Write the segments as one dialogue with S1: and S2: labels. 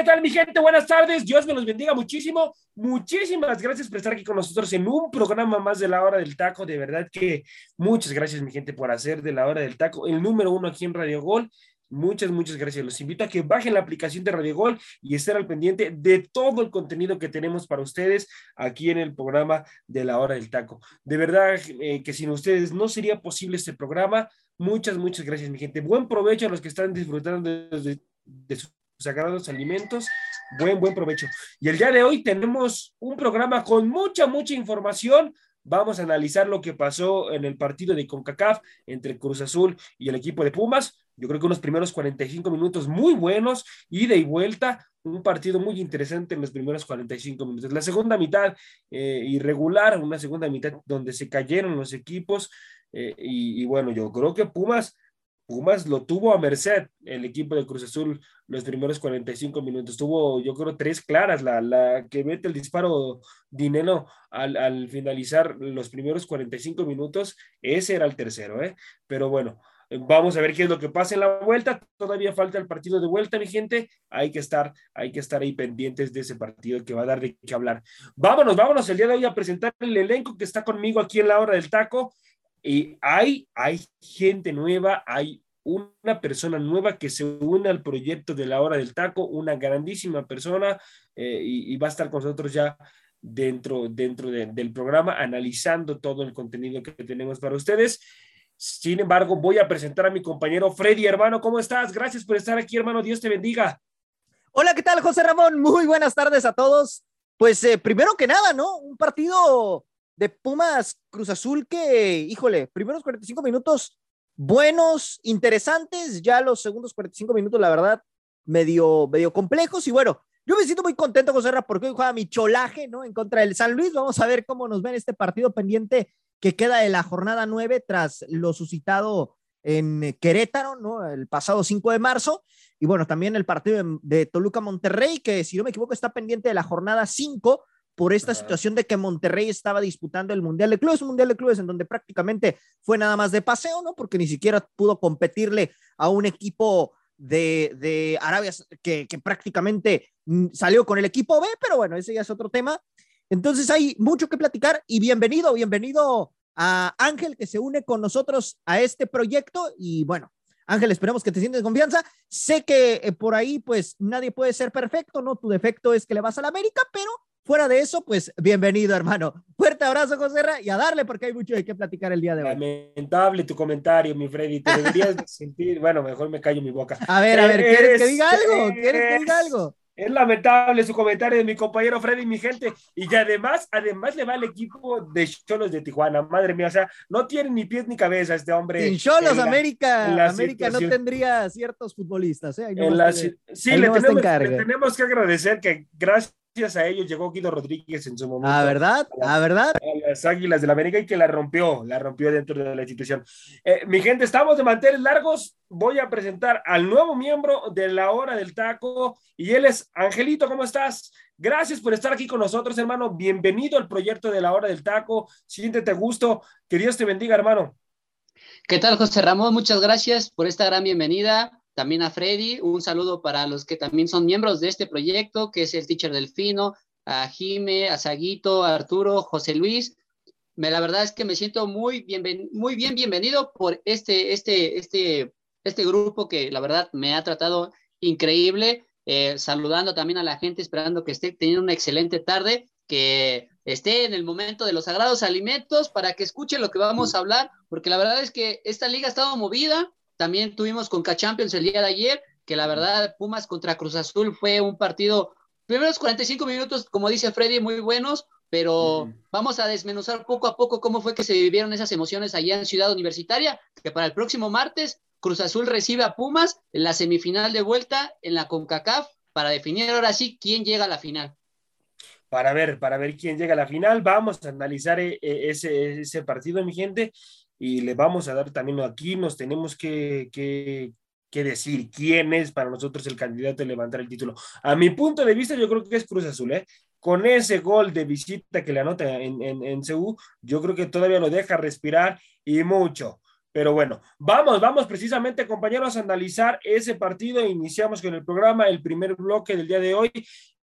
S1: ¿Qué tal mi gente? Buenas tardes, Dios me los bendiga muchísimo. Muchísimas gracias por estar aquí con nosotros en un programa más de la hora del taco. De verdad que muchas gracias mi gente por hacer de la hora del taco el número uno aquí en Radio Gol. Muchas, muchas gracias. Los invito a que bajen la aplicación de Radio Gol y estén al pendiente de todo el contenido que tenemos para ustedes aquí en el programa de la hora del taco. De verdad eh, que sin ustedes no sería posible este programa. Muchas, muchas gracias, mi gente. Buen provecho a los que están disfrutando de, de su sagrados alimentos. Buen, buen provecho. Y el día de hoy tenemos un programa con mucha, mucha información. Vamos a analizar lo que pasó en el partido de CONCACAF entre Cruz Azul y el equipo de Pumas. Yo creo que unos primeros 45 minutos muy buenos, ida y vuelta, un partido muy interesante en los primeros 45 minutos. La segunda mitad eh, irregular, una segunda mitad donde se cayeron los equipos. Eh, y, y bueno, yo creo que Pumas Pumas lo tuvo a merced el equipo de Cruz Azul los primeros 45 minutos. Tuvo, yo creo, tres claras. La, la que mete el disparo Dinero al, al, finalizar los primeros 45 minutos, ese era el tercero, ¿eh? Pero bueno, vamos a ver qué es lo que pasa en la vuelta. Todavía falta el partido de vuelta, mi gente. Hay que estar, hay que estar ahí pendientes de ese partido que va a dar de qué hablar. Vámonos, vámonos el día de hoy a presentar el elenco que está conmigo aquí en la hora del taco. Y hay, hay gente nueva, hay una persona nueva que se une al proyecto de la hora del taco, una grandísima persona eh, y, y, va a estar con nosotros ya dentro, dentro de, del programa analizando todo el contenido que tenemos para ustedes. Sin embargo, voy a presentar a mi compañero Freddy, hermano, ¿cómo estás? Gracias por estar aquí, hermano. Dios te bendiga.
S2: Hola, ¿qué tal, José Ramón? Muy buenas tardes a todos. Pues eh, primero que nada, ¿no? Un partido de Pumas Cruz Azul que, híjole, primeros 45 minutos buenos, interesantes, ya los segundos 45 minutos, la verdad, medio, medio complejos. Y bueno, yo me siento muy contento, José Ra, porque hoy juega mi cholaje, ¿no? En contra del San Luis. Vamos a ver cómo nos ven este partido pendiente que queda de la jornada 9 tras lo suscitado en Querétaro, ¿no? El pasado 5 de marzo. Y bueno, también el partido de, de Toluca Monterrey, que si no me equivoco está pendiente de la jornada 5 por esta situación de que Monterrey estaba disputando el Mundial de Clubes, un Mundial de Clubes en donde prácticamente fue nada más de paseo, ¿no? Porque ni siquiera pudo competirle a un equipo de, de Arabia que, que prácticamente mm, salió con el equipo B, pero bueno, ese ya es otro tema. Entonces hay mucho que platicar y bienvenido, bienvenido a Ángel que se une con nosotros a este proyecto y bueno, Ángel, esperemos que te sientes confianza. Sé que eh, por ahí pues nadie puede ser perfecto, ¿no? Tu defecto es que le vas a la América, pero Fuera de eso, pues bienvenido, hermano. Fuerte abrazo, José Ra, y a darle porque hay mucho de qué platicar el día de hoy.
S1: Lamentable tu comentario, mi Freddy. Te deberías sentir. Bueno, mejor me callo mi boca.
S2: A ver, a ver, ¿quieres es, que diga algo? ¿Quieres es, que diga algo?
S1: Es lamentable su comentario de mi compañero Freddy, mi gente. Y además, además le va al equipo de Cholos de Tijuana. Madre mía, o sea, no tiene ni pies ni cabeza este hombre.
S2: Sin Cholos, América, América situación. no tendría ciertos futbolistas. ¿eh?
S1: No la, sí, le tenemos, le tenemos que agradecer que gracias gracias a ellos llegó Guido Rodríguez en su momento.
S2: ¿A verdad? ¿A verdad?
S1: A las Águilas del América y que la rompió, la rompió dentro de la institución. Eh, mi gente, estamos de manteles largos. Voy a presentar al nuevo miembro de la hora del taco y él es Angelito, ¿cómo estás? Gracias por estar aquí con nosotros, hermano. Bienvenido al proyecto de la hora del taco. Siéntete gusto. Que Dios te bendiga, hermano.
S3: ¿Qué tal, José Ramón? Muchas gracias por esta gran bienvenida también a Freddy, un saludo para los que también son miembros de este proyecto, que es el Teacher Delfino, a Jime, a Saguito, a Arturo, José Luis. Me, la verdad es que me siento muy bien, muy bien bienvenido por este, este, este, este grupo que la verdad me ha tratado increíble. Eh, saludando también a la gente, esperando que esté teniendo una excelente tarde, que esté en el momento de los sagrados alimentos para que escuche lo que vamos a hablar, porque la verdad es que esta liga ha estado movida, también tuvimos con K-Champions el día de ayer, que la verdad Pumas contra Cruz Azul fue un partido, primeros 45 minutos, como dice Freddy, muy buenos, pero vamos a desmenuzar poco a poco cómo fue que se vivieron esas emociones allá en Ciudad Universitaria, que para el próximo martes Cruz Azul recibe a Pumas en la semifinal de vuelta en la CONCACAF para definir ahora sí quién llega a la final.
S1: Para ver, para ver quién llega a la final, vamos a analizar eh, eh, ese, ese partido, mi gente, y le vamos a dar también aquí, nos tenemos que, que, decir quién es para nosotros el candidato a levantar el título. A mi punto de vista, yo creo que es Cruz Azul, ¿eh? con ese gol de visita que le anota en, en, en yo creo que todavía lo deja respirar y mucho. Pero bueno, vamos, vamos precisamente, compañeros, a analizar ese partido. Iniciamos con el programa, el primer bloque del día de hoy,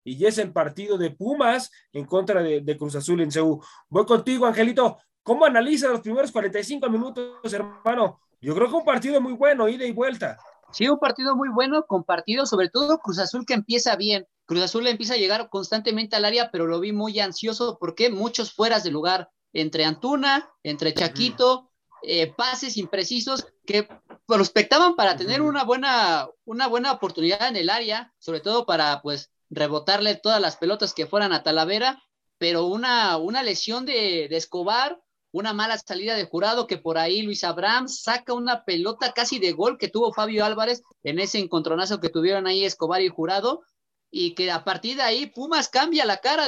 S1: y es el partido de Pumas en contra de, Cruz Azul en CU. Voy contigo, Angelito. ¿Cómo analiza los primeros 45 minutos, hermano? Yo creo que un partido muy bueno, ida y vuelta.
S3: Sí, un partido muy bueno, compartido, sobre todo Cruz Azul que empieza bien. Cruz Azul empieza a llegar constantemente al área, pero lo vi muy ansioso porque muchos fueras de lugar, entre Antuna, entre Chaquito, eh, pases imprecisos que prospectaban para tener una buena, una buena oportunidad en el área, sobre todo para pues rebotarle todas las pelotas que fueran a Talavera, pero una, una lesión de, de Escobar una mala salida de jurado que por ahí Luis Abraham saca una pelota casi de gol que tuvo Fabio Álvarez en ese encontronazo que tuvieron ahí Escobar y jurado y que a partir de ahí Pumas cambia la cara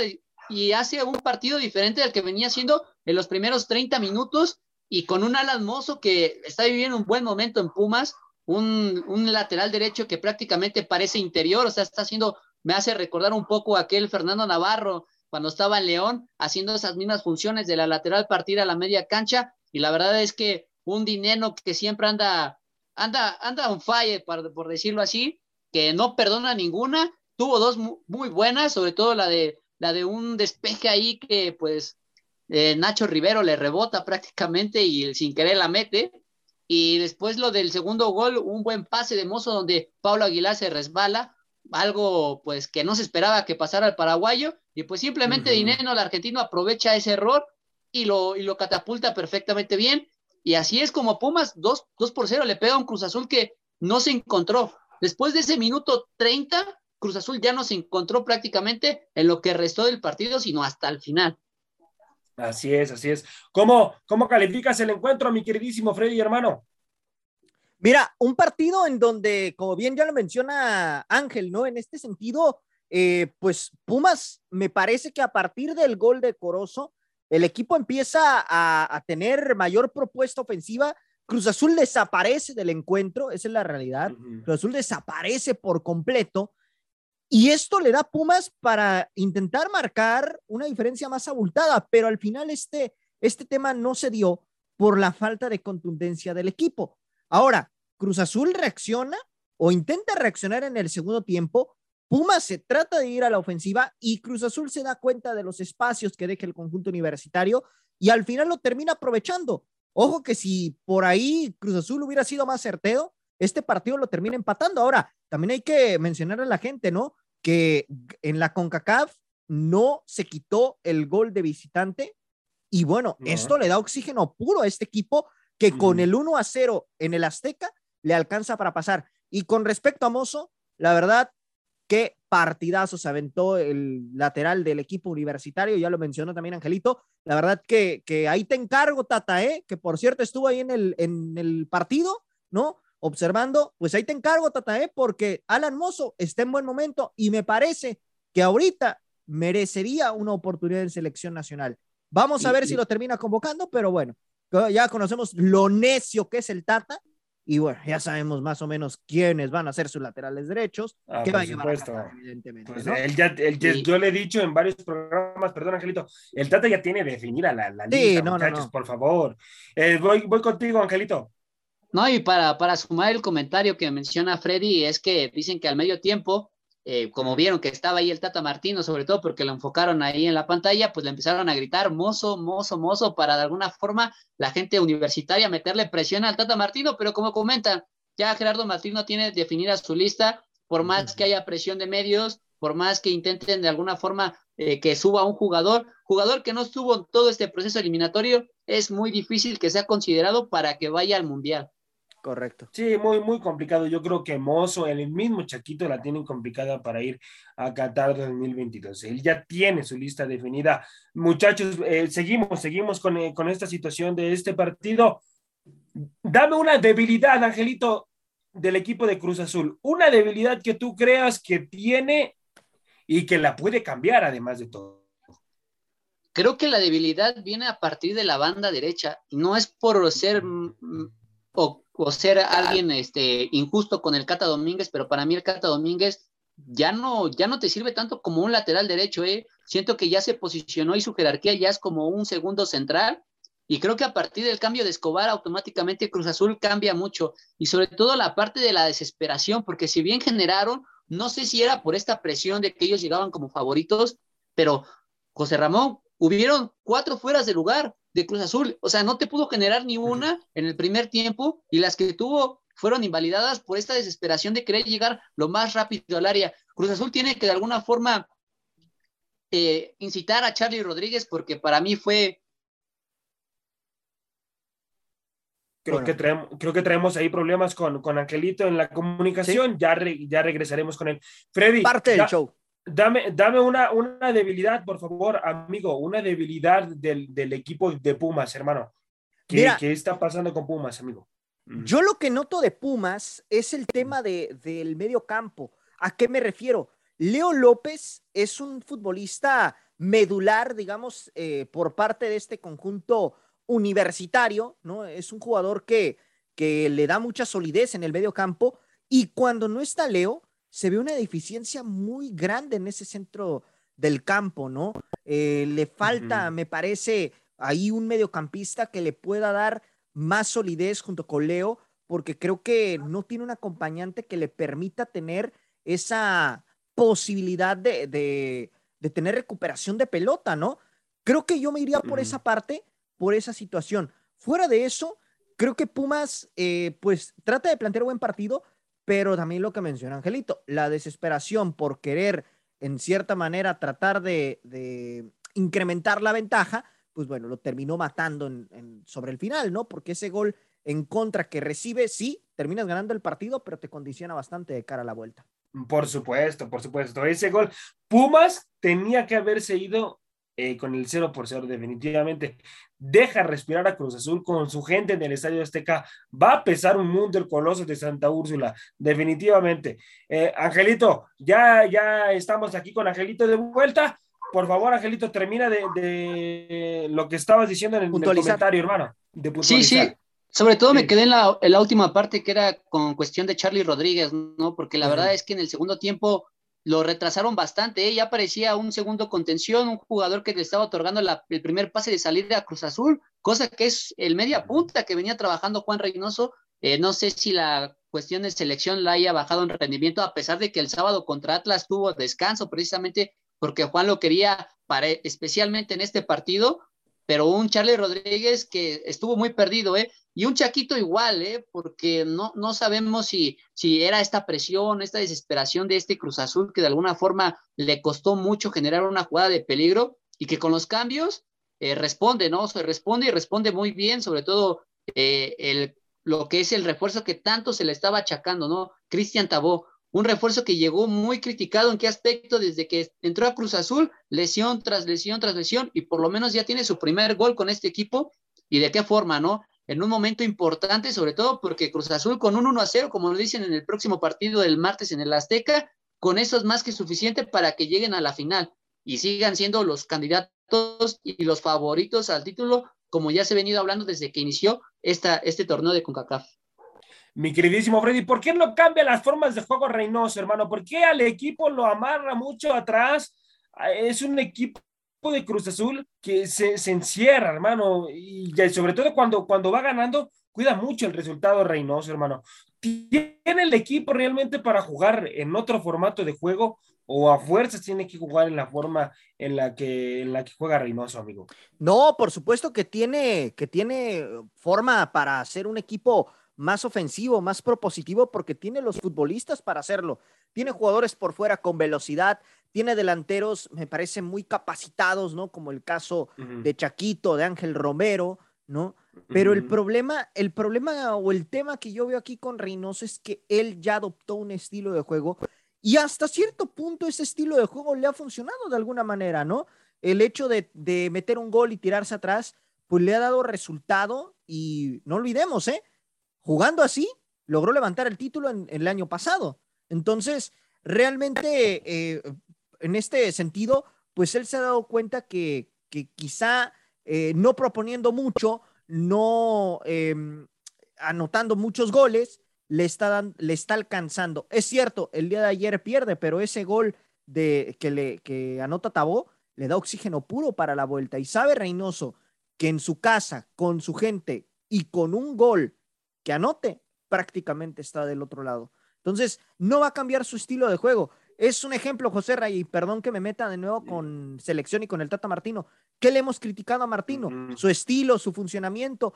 S3: y hace un partido diferente del que venía haciendo en los primeros 30 minutos y con un Alan Mozo que está viviendo un buen momento en Pumas, un, un lateral derecho que prácticamente parece interior, o sea, está haciendo, me hace recordar un poco a aquel Fernando Navarro cuando estaba en León, haciendo esas mismas funciones de la lateral partir a la media cancha, y la verdad es que un dinero que siempre anda, anda, anda on fire, por, por decirlo así, que no perdona ninguna, tuvo dos muy buenas, sobre todo la de, la de un despeje ahí que pues eh, Nacho Rivero le rebota prácticamente y sin querer la mete. Y después lo del segundo gol, un buen pase de mozo donde Pablo Aguilar se resbala, algo pues que no se esperaba que pasara al paraguayo y pues simplemente Dineno, el argentino, aprovecha ese error y lo, y lo catapulta perfectamente bien. Y así es como Pumas 2, por 0 le pega a un Cruz Azul que no se encontró. Después de ese minuto 30, Cruz Azul ya no se encontró prácticamente en lo que restó del partido, sino hasta el final.
S1: Así es, así es. ¿Cómo, cómo calificas el encuentro, mi queridísimo Freddy, hermano?
S2: Mira, un partido en donde, como bien ya lo menciona Ángel, ¿no? En este sentido, eh, pues Pumas, me parece que a partir del gol de Corozo, el equipo empieza a, tener mayor propuesta ofensiva. Cruz Azul desaparece del encuentro, esa es la realidad. Cruz Azul desaparece por completo. Y esto le da a Pumas para intentar marcar una diferencia más abultada, pero al final este, este tema no se dio por la falta de contundencia del equipo. Ahora, Cruz Azul reacciona o intenta reaccionar en el segundo tiempo, Pumas se trata de ir a la ofensiva y Cruz Azul se da cuenta de los espacios que deja el conjunto universitario y al final lo termina aprovechando. Ojo que si por ahí Cruz Azul hubiera sido más certero, este partido lo termina empatando. Ahora, también hay que mencionar a la gente, ¿no? Que en la CONCACAF no se quitó el gol de visitante y bueno, esto le da oxígeno puro a este equipo que con el 1 a 0 en el Azteca le alcanza para pasar. Y con respecto a Mozo, la verdad, qué partidazo se aventó el lateral del equipo universitario, ya lo mencionó también Angelito. La verdad que, que ahí te encargo, Tata, ¿eh? que por cierto estuvo ahí en el, en el partido, ¿no? Observando, pues ahí te encargo, Tata, ¿eh? porque Alan Mozo está en buen momento y me parece que ahorita merecería una oportunidad en selección nacional. Vamos a ver si lo termina convocando, pero bueno, ya conocemos lo necio que es el Tata y bueno, ya sabemos más o menos quiénes van a ser sus laterales derechos.
S1: Ah, va a llevar evidentemente. Pues él ya, Yo le he dicho en varios programas, perdón, Angelito, el Tata ya tiene definida la, la lista, muchachos, por favor. Eh, voy, voy contigo, Angelito.
S3: No, y para, para sumar el comentario que menciona Freddy, es que dicen que al medio tiempo eh, como vieron que estaba ahí el Tata Martino, sobre todo porque lo enfocaron ahí en la pantalla, pues le empezaron a gritar mozo, mozo, mozo, para de alguna forma la gente universitaria meterle presión al Tata Martino, pero como comentan, ya Gerardo Martino tiene definida su lista, por más que haya presión de medios, por más que intenten de alguna forma eh, que suba un jugador, jugador que no estuvo en todo este proceso eliminatorio, es muy difícil que sea considerado para que vaya al Mundial.
S2: Correcto.
S1: Sí, muy, muy complicado. Yo creo que Mozo, el mismo Chaquito, la tienen complicada para ir a Qatar 2022. Él ya tiene su lista definida. Muchachos, eh, seguimos, seguimos con, eh, con esta situación de este partido. Dame una debilidad, Angelito, del equipo de Cruz Azul. Una debilidad que tú creas que tiene y que la puede cambiar, además de todo.
S3: Creo que la debilidad viene a partir de la banda derecha. No es por ser o, ser alguien este, injusto con el Cata Domínguez, pero para mí el Cata Domínguez ya no, ya no te sirve tanto como un lateral derecho. ¿eh? Siento que ya se posicionó y su jerarquía ya es como un segundo central y creo que a partir del cambio de Escobar, automáticamente Cruz Azul cambia mucho. Y sobre todo la parte de la desesperación, porque si bien generaron, no sé si era por esta presión de que ellos llegaban como favoritos, pero José Ramón, hubieron cuatro fueras de lugar de Cruz Azul. O sea, no te pudo generar ni una en el primer tiempo y las que tuvo fueron invalidadas por esta desesperación de querer llegar lo más rápido al área. Cruz Azul tiene que de alguna forma eh, incitar a Charlie Rodríguez porque para mí fue
S1: Creo, que traemos, creo que traemos ahí problemas con, con Angelito en la comunicación. Ya, ya regresaremos con él. Freddy.
S2: Parte del show.
S1: Dame, dame una, una debilidad, por favor, amigo. Una debilidad del, del equipo de Pumas, hermano. ¿Qué, ¿Qué, está pasando con Pumas, amigo?
S2: Yo lo que noto de Pumas es el tema de, del medio campo. ¿A qué me refiero? Leo López es un futbolista medular, digamos, eh, por parte de este conjunto universitario, ¿no? Es un jugador que, que le da mucha solidez en el medio campo y cuando no está Leo, se ve una deficiencia muy grande en ese centro del campo, ¿no? Eh, le falta, me parece, ahí un mediocampista que le pueda dar más solidez junto con Leo, porque creo que no tiene un acompañante que le permita tener esa posibilidad de, de, tener recuperación de pelota, ¿no? Creo que yo me iría por esa parte por esa situación. Fuera de eso, creo que Pumas, eh, pues trata de plantear buen partido, pero también lo que menciona Angelito, la desesperación por querer, en cierta manera, tratar de, incrementar la ventaja, pues bueno, lo terminó matando sobre el final, ¿no? Porque ese gol en contra que recibe, sí, terminas ganando el partido, pero te condiciona bastante de cara a la vuelta.
S1: Por supuesto, por supuesto. Ese gol, Pumas tenía que haberse ido eh, con el 0 por 0, definitivamente. Deja respirar a Cruz Azul con su gente en el Estadio Azteca. Va a pesar un mundo el Coloso de Santa Úrsula, definitivamente. Eh, Angelito, ya, ya estamos aquí con Angelito de vuelta. Por favor, Angelito, termina de, lo que estabas diciendo en el, comentario, hermano.
S3: sí, sí. Sobre todo me quedé en la, en la, última parte que era con cuestión de Charlie Rodríguez, ¿no? Porque la verdad es que en el segundo tiempo lo retrasaron bastante, ¿eh? ya parecía un segundo contención, un jugador que le estaba otorgando el primer pase de salida a Cruz Azul, cosa que es el media punta que venía trabajando Juan Reynoso. Eh, no sé si la cuestión de selección la haya bajado en rendimiento, a pesar de que el sábado contra Atlas tuvo descanso, precisamente porque Juan lo quería para, especialmente en este partido, pero un Charlie Rodríguez que estuvo muy perdido, ¿eh? Y un Chaquito igual, ¿eh? Porque no, no sabemos si, si era esta presión, esta desesperación de este Cruz Azul que de alguna forma le costó mucho generar una jugada de peligro y que con los cambios eh, responde, ¿no? Se responde y responde muy bien, sobre todo eh, el, lo que es el refuerzo que tanto se le estaba achacando, ¿no? Cristian Tabó, un refuerzo que llegó muy criticado en qué aspecto desde que entró a Cruz Azul, lesión tras lesión tras lesión, y por lo menos ya tiene su primer gol con este equipo, y de qué forma, ¿no? En un momento importante, sobre todo porque Cruz Azul con un 1 a 0, como lo dicen en el próximo partido del martes en el Azteca, con eso es más que suficiente para que lleguen a la final y sigan siendo los candidatos y los favoritos al título, como ya se ha venido hablando desde que inició esta, este torneo de CONCACAF
S1: mi queridísimo Freddy, ¿por qué no cambia las formas de juego Reynoso, hermano? ¿Por qué al equipo lo amarra mucho atrás? Ah, es un equipo de Cruz Azul que se, encierra, hermano, y sobre todo cuando, cuando va ganando, cuida mucho el resultado Reynoso, hermano. ¿Tiene el equipo realmente para jugar en otro formato de juego o a fuerzas tiene que jugar en la forma en la que, en la que juega Reynoso, amigo?
S2: No, por supuesto que tiene, que tiene forma para ser un equipo más ofensivo, más propositivo, porque tiene los futbolistas para hacerlo. Tiene jugadores por fuera con velocidad, tiene delanteros, me parece, muy capacitados, ¿no? Como el caso de Chaquito, de Ángel Romero, ¿no? Pero el problema, el problema o el tema que yo veo aquí con Reynoso es que él ya adoptó un estilo de juego y hasta cierto punto ese estilo de juego le ha funcionado de alguna manera, ¿no? El hecho de, meter un gol y tirarse atrás, pues le ha dado resultado y no olvidemos, ¿eh? Jugando así, logró levantar el título en, el año pasado. Entonces, realmente, eh, en este sentido, pues él se ha dado cuenta que, quizá eh, no proponiendo mucho, no em, anotando muchos goles, le está, le está alcanzando. Es cierto, el día de ayer pierde, pero ese gol de, que, le, que anota Tabó le da oxígeno puro para la vuelta. Y sabe Reynoso que en su casa, con su gente y con un gol que anote, prácticamente está del otro lado. Entonces, no va a cambiar su estilo de juego. Es un ejemplo, José Ray, y perdón que me meta de nuevo con selección y con el Tata Martino. ¿Qué le hemos criticado a Martino? Su estilo, su funcionamiento.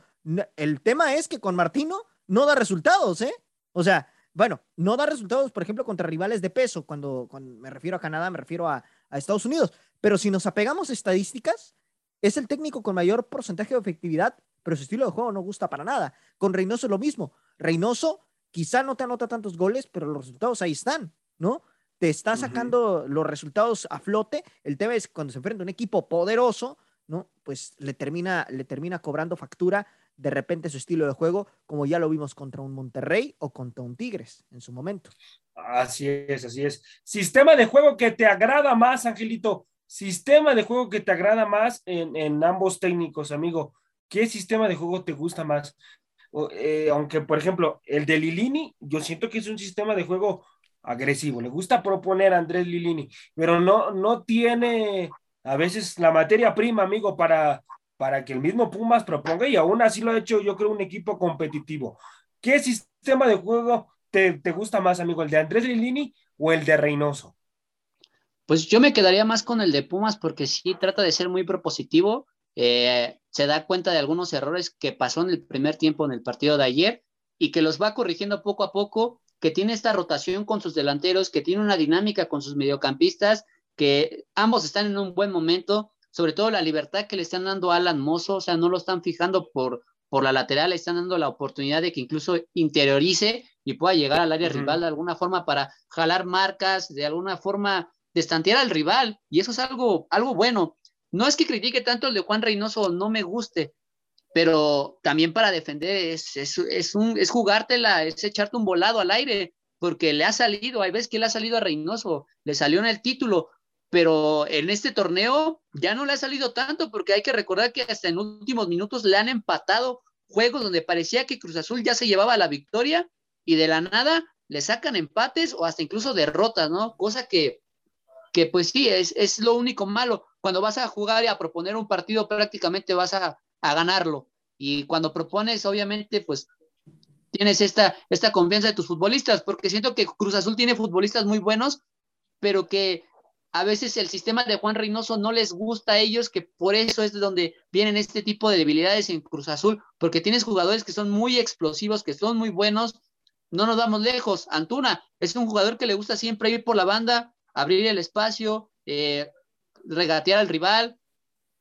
S2: El tema es que con Martino no da resultados, ¿eh? O sea, bueno, no da resultados, por ejemplo, contra rivales de peso. Cuando, me refiero a Canadá, me refiero a, Estados Unidos. Pero si nos apegamos a estadísticas, es el técnico con mayor porcentaje de efectividad, pero su estilo de juego no gusta para nada. Con Reynoso lo mismo. Reynoso quizá no te anota tantos goles, pero los resultados ahí están, ¿no? te está sacando los resultados a flote. El tema es cuando se enfrenta a un equipo poderoso, ¿no? Pues le termina, le termina cobrando factura de repente su estilo de juego, como ya lo vimos contra un Monterrey o contra un Tigres en su momento.
S1: Así es, así es. Sistema de juego que te agrada más, Angelito. Sistema de juego que te agrada más en, ambos técnicos, amigo. ¿Qué sistema de juego te gusta más? Eh, aunque, por ejemplo, el de Lilini, yo siento que es un sistema de juego agresivo. Le gusta proponer a Andrés Lilini, pero no, no tiene a veces la materia prima, amigo, para, para que el mismo Pumas proponga y aún así lo ha hecho, yo creo, un equipo competitivo. ¿Qué sistema de juego te, gusta más, amigo? ¿El de Andrés Lilini o el de Reynoso?
S3: Pues yo me quedaría más con el de Pumas porque sí trata de ser muy propositivo. Eh, se da cuenta de algunos errores que pasó en el primer tiempo en el partido de ayer y que los va corrigiendo poco a poco que tiene esta rotación con sus delanteros, que tiene una dinámica con sus mediocampistas, que ambos están en un buen momento, sobre todo la libertad que le están dando a Alan Mozo, o sea, no lo están fijando por, por la lateral, le están dando la oportunidad de que incluso interiorice y pueda llegar al área rival de alguna forma para jalar marcas, de alguna forma destantear al rival, y eso es algo, algo bueno. No es que critique tanto el de Juan Reynoso, no me guste, pero también para defender es, es, es, un, es jugártela, es echarte un volado al aire, porque le ha salido, hay veces que le ha salido a Reynoso, le salió en el título, pero en este torneo ya no le ha salido tanto, porque hay que recordar que hasta en últimos minutos le han empatado juegos donde parecía que Cruz Azul ya se llevaba la victoria y de la nada le sacan empates o hasta incluso derrotas, ¿no? Cosa que, que pues sí, es, es lo único malo. Cuando vas a jugar y a proponer un partido prácticamente vas a, a ganarlo. Y cuando propones, obviamente, pues tienes esta, esta confianza de tus futbolistas, porque siento que Cruz Azul tiene futbolistas muy buenos, pero que a veces el sistema de Juan Reynoso no les gusta a ellos, que por eso es de donde vienen este tipo de debilidades en Cruz Azul, porque tienes jugadores que son muy explosivos, que son muy buenos. No nos vamos lejos. Antuna es un jugador que le gusta siempre ir por la banda, abrir el espacio, eh, regatear al rival,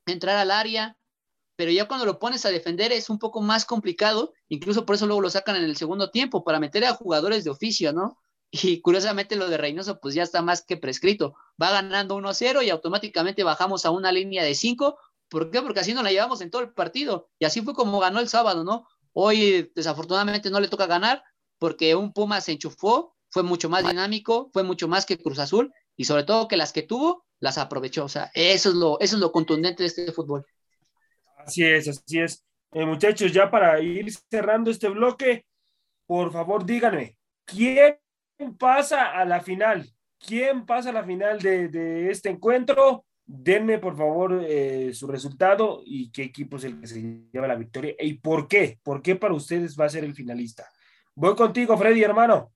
S3: entrar al área pero ya cuando lo pones a defender es un poco más complicado, incluso por eso luego lo sacan en el segundo tiempo, para meter a jugadores de oficio, ¿no? Y curiosamente lo de Reynoso pues ya está más que prescrito, va ganando 1-0 y automáticamente bajamos a una línea de 5, ¿por qué? Porque así no la llevamos en todo el partido, y así fue como ganó el sábado, ¿no? Hoy desafortunadamente no le toca ganar, porque un Puma se enchufó, fue mucho más dinámico, fue mucho más que Cruz Azul, y sobre todo que las que tuvo, las aprovechó, o sea, eso es lo, eso es lo contundente de este fútbol.
S1: Así es, así es. Eh, muchachos, ya para ir cerrando este bloque, por favor díganme, ¿quién pasa a la final? ¿Quién pasa a la final de, este encuentro? Denme, por favor, eh, su resultado y qué equipo es el que se lleva la victoria y por qué. ¿Por qué para ustedes va a ser el finalista? Voy contigo, Freddy, hermano.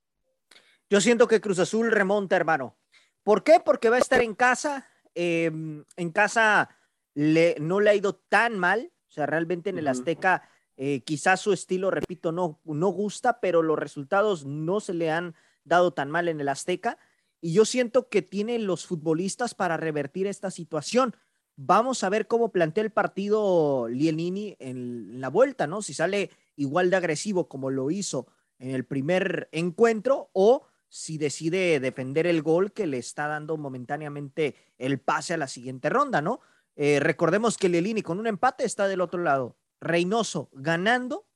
S2: Yo siento que Cruz Azul remonta, hermano. ¿Por qué? Porque va a estar en casa. Em, en casa no le ha ido tan mal, o sea, realmente en el Azteca eh, quizás su estilo, repito, no, no gusta, pero los resultados no se le han dado tan mal en el Azteca y yo siento que tiene los futbolistas para revertir esta situación. Vamos a ver cómo plantea el partido Lielini en la vuelta, ¿no? Si sale igual de agresivo como lo hizo en el primer encuentro o si decide defender el gol que le está dando momentáneamente el pase a la siguiente ronda, ¿no? Eh, recordemos que Lielini con un empate está del otro lado. Reynoso ganando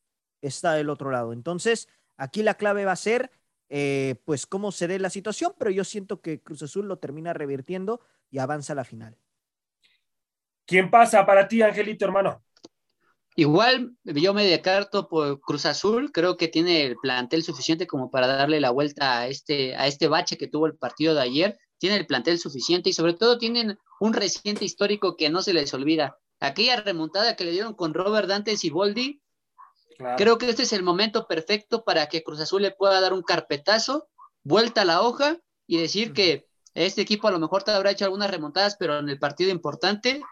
S2: está del otro lado. Entonces, aquí la clave va a ser, eh, pues, cómo se dé la situación, pero yo siento que Cruz Azul lo termina revirtiendo y avanza a la final.
S1: ¿Quién pasa para ti, Angelito, hermano?
S3: Igual yo me decarto por Cruz Azul, creo que tiene el plantel suficiente como para darle la vuelta a este, a este bache que tuvo el partido de ayer, tiene el plantel suficiente y sobre todo tienen un reciente histórico que no se les olvida. Aquella remontada que le dieron con Robert Dantes y Boldi, creo que este es el momento perfecto para que Cruz Azul le pueda dar un carpetazo, vuelta a la hoja y decir que este equipo a lo mejor te habrá hecho algunas remontadas, pero en el partido importante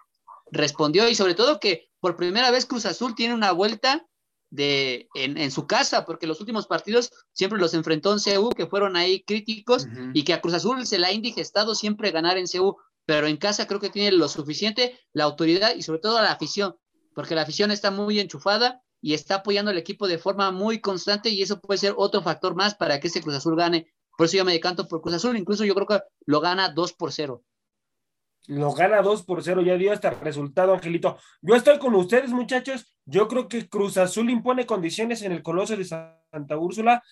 S3: respondió y sobre todo que por primera vez Cruz Azul tiene una vuelta de, en, su casa, porque los últimos partidos siempre los enfrentó en CU, que fueron ahí críticos, y que a Cruz Azul se la ha indigestado siempre ganar en CU, pero en casa creo que tiene lo suficiente, la autoridad y sobre todo la afición, porque la afición está muy enchufada y está apoyando al equipo de forma muy constante y eso puede ser otro factor más para que ese Cruz Azul gane. Por eso yo me decanto por Cruz Azul, incluso yo creo que lo gana 2 por 0
S1: lo gana 2 por 0, ya dio hasta el resultado, Angelito. Yo estoy con ustedes, muchachos. Yo creo que Cruz Azul impone condiciones en el Coloso de Santa Úrsula.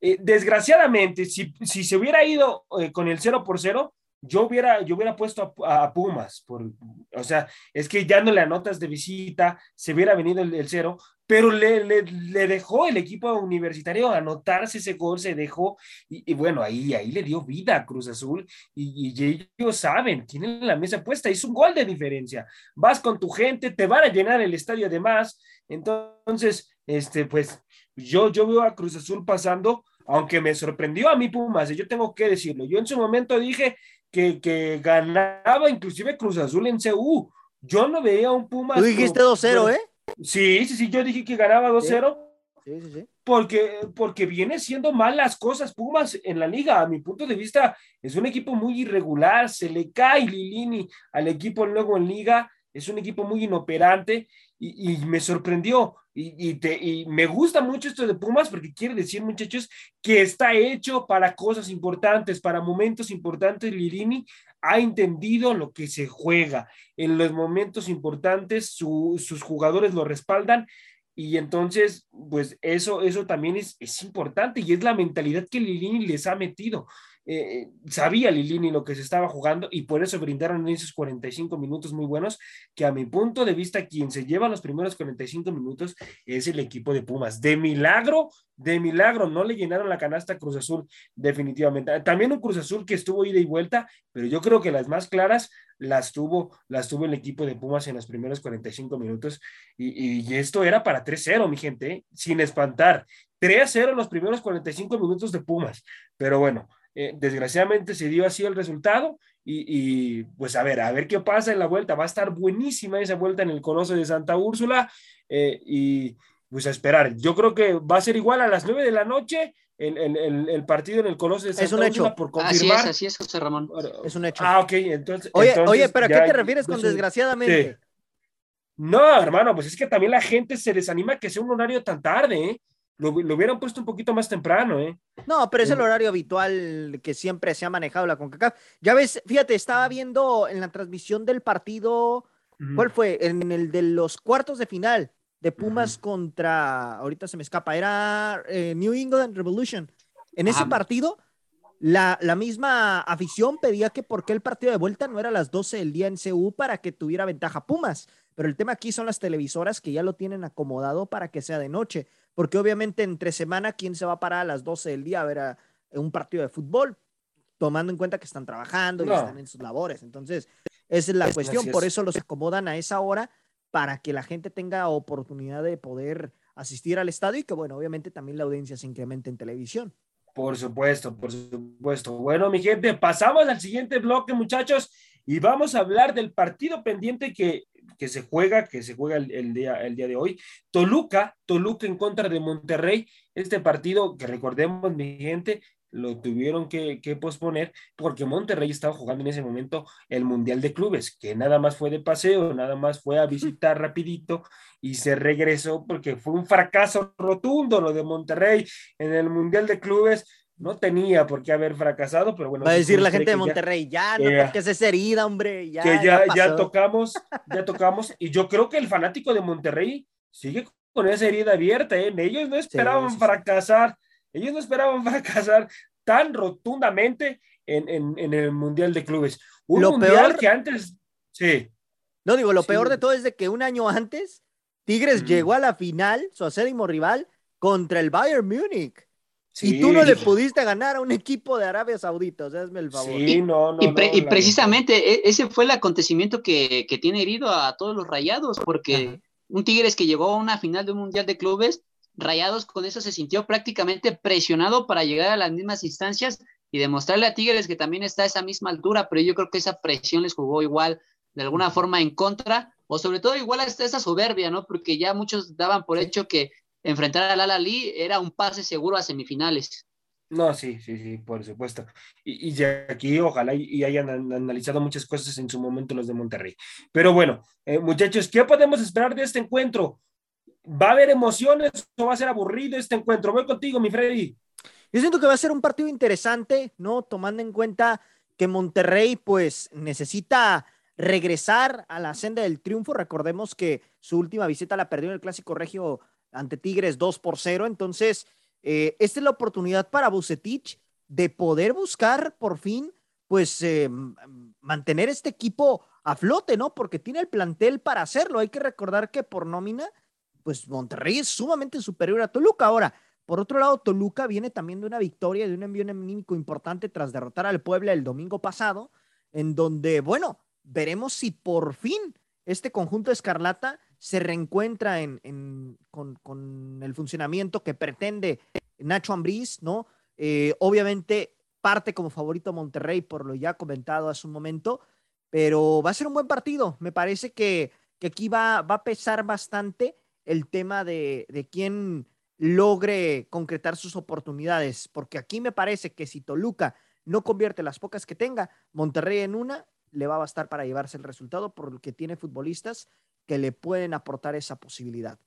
S1: Eh, desgraciadamente, si, si, se hubiera ido eh, con el 0 por 0, yo hubiera, yo hubiera puesto a, Pumas, por, o sea, es que ya no le anotas de visita, se hubiera venido el, cero, pero le, le, dejó el equipo universitario anotarse ese gol, se dejó, y, bueno, ahí, ahí le dio vida a Cruz Azul, y, y, ellos saben, tienen la mesa puesta, es un gol de diferencia, vas con tu gente, te van a llenar el estadio de más, entonces, este, pues, yo, yo veo a Cruz Azul pasando, aunque me sorprendió a mí Pumas, yo tengo que decirlo, yo en su momento dije, que, ganaba inclusive Cruz Azul en CU. Yo no veía un Pumas.
S2: Tú dijiste 2-0, ¿eh?
S1: Sí, sí, sí, yo dije que ganaba 2-0. Sí, sí, sí. Porque, porque viene siendo mal las cosas Pumas en la liga. A mi punto de vista, es un equipo muy irregular. Se le cae Lilini al equipo luego en liga. Es un equipo muy inoperante y, me sorprendió. Y, te, y, me gusta mucho esto de Pumas porque quiere decir, muchachos, que está hecho para cosas importantes, para momentos importantes. Lirini ha entendido lo que se juega. En los momentos importantes, sus jugadores lo respaldan. Y entonces, pues eso, eso también es, es importante y es la mentalidad que Lilini les ha metido. Eh, sabía Lilini lo que se estaba jugando y por eso brindaron esos 45 minutos muy buenos, que a mi punto de vista quien se lleva los primeros 45 minutos es el equipo de Pumas. De milagro, de milagro, no le llenaron la canasta Cruz Azul definitivamente. También un Cruz Azul que estuvo ida y vuelta, pero yo creo que las más claras las tuvo, las tuvo el equipo de Pumas en los primeros 45 minutos y, y esto era para 3-0, mi gente, ¿eh? sin espantar. 3-0 en los primeros 45 minutos de Pumas, pero bueno, eh, desgraciadamente se dio así el resultado y, pues a ver, a ver qué pasa en la vuelta. Va a estar buenísima esa vuelta en el Coloso de Santa Úrsula eh, y pues a esperar. Yo creo que va a ser igual a las 9 de la noche el, partido en el Coloso de Santa
S2: es un hecho.
S1: Úrsula por confirmar.
S3: Así es, así es, José Ramón.
S2: Es un hecho.
S1: Ah, ok, entonces.
S2: Oye, oye pero ¿a qué te refieres con desgraciadamente?
S1: No, hermano, pues es que también la gente se desanima que sea un horario tan tarde, ¿eh? Lo, hubieran puesto un poquito más temprano, ¿eh?
S2: No, pero es el horario habitual que siempre se ha manejado la CONCACAF. Ya ves, fíjate, estaba viendo en la transmisión del partido, ¿cuál fue? En el de los cuartos de final de Pumas contra, ahorita se me escapa, era eh, New England Revolution. En ese partido, la, la, misma afición pedía que por qué el partido de vuelta no era a las 12 del día en CU para que tuviera ventaja Pumas. Pero el tema aquí son las televisoras que ya lo tienen acomodado para que sea de noche porque obviamente entre semana, ¿quién se va a parar a las 12 del día a ver a, un partido de fútbol? Tomando en cuenta que están trabajando y están en sus labores. Entonces, esa es la cuestión. Por eso los acomodan a esa hora para que la gente tenga oportunidad de poder asistir al estadio y que, bueno, obviamente también la audiencia se incremente en televisión.
S1: Por supuesto, por supuesto. Bueno, mi gente, pasamos al siguiente bloque, muchachos, y vamos a hablar del partido pendiente que que se juega, que se juega el, día, el día de hoy. Toluca, Toluca en contra de Monterrey, este partido que recordemos, mi gente, lo tuvieron que, posponer porque Monterrey estaba jugando en ese momento el Mundial de Clubes, que nada más fue de paseo, nada más fue a visitar rapidito y se regresó porque fue un fracaso rotundo lo de Monterrey en el Mundial de Clubes. No tenía por qué haber fracasado, pero bueno.
S2: Va a decir la gente de Monterrey, ya, no que toques esa herida, hombre. Ya,
S1: que ya, ya tocamos, ya tocamos. Y yo creo que el fanático de Monterrey sigue con esa herida abierta. ¿eh? Ellos no esperaban fracasar ellos no esperaban fracasar tan rotundamente en, el Mundial de Clubes. Un lo mundial peor, que antes, sí.
S2: No digo, lo peor de todo es de que un año antes Tigres llegó a la final, su acérrimo rival, contra el Bayern Múnich. Y tú no le pudiste ganar a un equipo de Arabia Saudita, o sea, hazme el favor.
S3: Sí, no, no, y, precisamente e, ese fue el acontecimiento que, tiene herido a todos los rayados, porque un Tigres que llegó a una final de un Mundial de Clubes Rayados con eso se sintió prácticamente presionado para llegar a las mismas instancias y demostrarle a Tigres que también está a esa misma altura, pero yo creo que esa presión les jugó igual de alguna forma en contra, o sobre todo igual a esa soberbia, ¿no? Porque ya muchos daban por hecho que enfrentar al Al-Ali era un pase seguro a semifinales.
S1: No, sí, sí, sí, por supuesto. Y, ya aquí ojalá y, hayan analizado muchas cosas en su momento los de Monterrey. Pero bueno, eh, muchachos, ¿qué podemos esperar de este encuentro? ¿Va a haber emociones o va a ser aburrido este encuentro? Voy contigo, mi Freddy.
S2: Yo siento que va a ser un partido interesante, ¿no? Tomando en cuenta que Monterrey, pues, necesita regresar a la senda del triunfo. Recordemos que su última visita la perdió en el Clásico Regio ante Tigres 2 por 0. Entonces, eh, esta es la oportunidad para Bucetich de poder buscar por fin, pues, eh, mantener este equipo a flote, ¿no? Porque tiene el plantel para hacerlo. Hay que recordar que por nómina pues Monterrey es sumamente superior a Toluca. Ahora, por otro lado, Toluca viene también de una victoria, de un envío anímico importante tras derrotar al Puebla el domingo pasado, en donde, bueno, veremos si por fin este conjunto escarlata se reencuentra en, con, el funcionamiento que pretende Nacho Ambriz, ¿no? Eh, obviamente parte como favorito Monterrey por lo ya comentado hace un momento, pero va a ser un buen partido. Me parece que, que aquí va, va a pesar bastante el tema de, de quién logre concretar sus oportunidades, porque aquí me parece que si Toluca no convierte las pocas que tenga, Monterrey en una le va a bastar para llevarse el resultado porque tiene futbolistas que le pueden aportar esa posibilidad.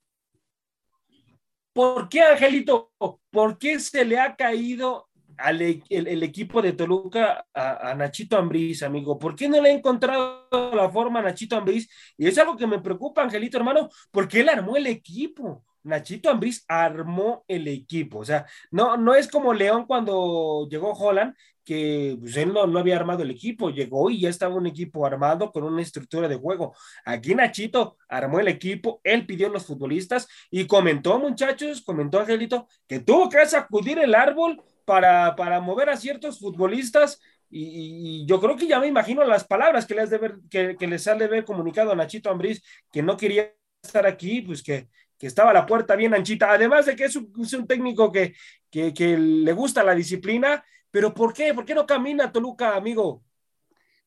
S1: ¿Por qué, Angelito? ¿Por qué se le ha caído al e, el, equipo de Toluca a, Nachito Ambriz, amigo? ¿Por qué no le ha encontrado la forma a Nachito Ambriz? Y es algo que me preocupa, Angelito, hermano, porque él armó el equipo. Nachito Ambriz armó el equipo. O sea, no, no es como León cuando llegó Holland, que pues, él no, no, había armado el equipo, llegó y ya estaba un equipo armado con una estructura de juego. Aquí Nachito armó el equipo, él pidió a los futbolistas y comentó, muchachos, comentó Angelito, que tuvo que sacudir el árbol para, para mover a ciertos futbolistas y, yo creo que ya me imagino las palabras que les, que les ha de haber comunicado a Nachito Ambriz, que no quería estar aquí, pues que, que estaba la puerta bien anchita, además de que es un, técnico que, que, le gusta la disciplina, pero ¿por qué? ¿Por qué no camina Toluca, amigo?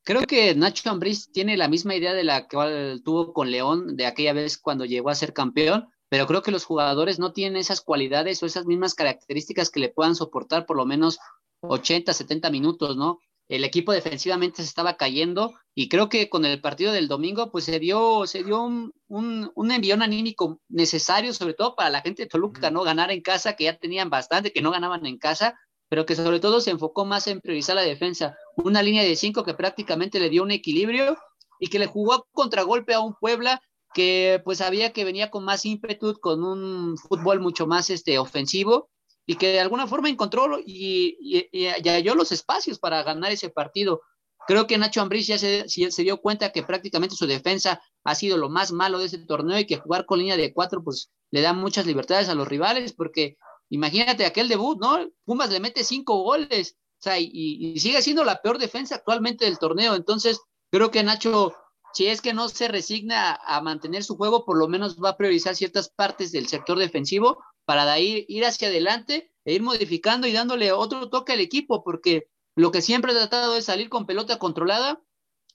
S3: Creo que Nacho Ambriz tiene la misma idea de la que tuvo con León de aquella vez cuando llegó a ser campeón, pero creo que los jugadores no tienen esas cualidades o esas mismas características que le puedan soportar por lo menos 80, 70 minutos, ¿no? El equipo defensivamente se estaba cayendo y creo que con el partido del domingo pues se dio, se dio un, un, envión anímico necesario, sobre todo para la gente de Toluca, ¿no? Ganar en casa, que ya tenían bastante, que no ganaban en casa, pero que sobre todo se enfocó más en priorizar la defensa. Una línea de cinco que prácticamente le dio un equilibrio y que le jugó contragolpe a un Puebla que pues sabía que venía con más ímpetu, con un fútbol mucho más este, ofensivo y que de alguna forma encontró y, halló los espacios para ganar ese partido. Creo que Nacho Ambriz ya se, se, dio cuenta que prácticamente su defensa ha sido lo más malo de ese torneo y que jugar con línea de cuatro pues le da muchas libertades a los rivales porque imagínate aquel debut, ¿no? Pumas le mete cinco goles, o sea, y sigue siendo la peor defensa actualmente del torneo. Entonces, creo que Nacho si es que no se resigna a mantener su juego, por lo menos va a priorizar ciertas partes del sector defensivo para de ahí ir hacia adelante e ir modificando y dándole otro toque al equipo, porque lo que siempre ha tratado es salir con pelota controlada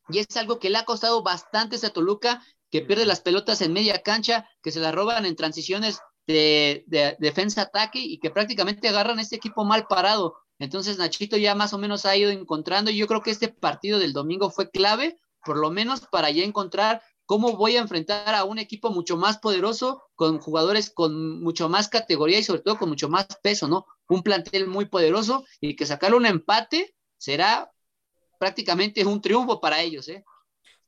S3: y es algo que le ha costado bastante a Toluca, que pierde las pelotas en media cancha, que se las roban en transiciones de, defensa-ataque y que prácticamente agarran este equipo mal parado. Entonces Nachito ya más o menos ha ido encontrando y yo creo que este partido del domingo fue clave, por lo menos para ya encontrar cómo voy a enfrentar a un equipo mucho más poderoso, con jugadores con mucho más categoría y sobre todo con mucho más peso, ¿no? Un plantel muy poderoso y que sacarle un empate será prácticamente un triunfo para ellos, ¿eh?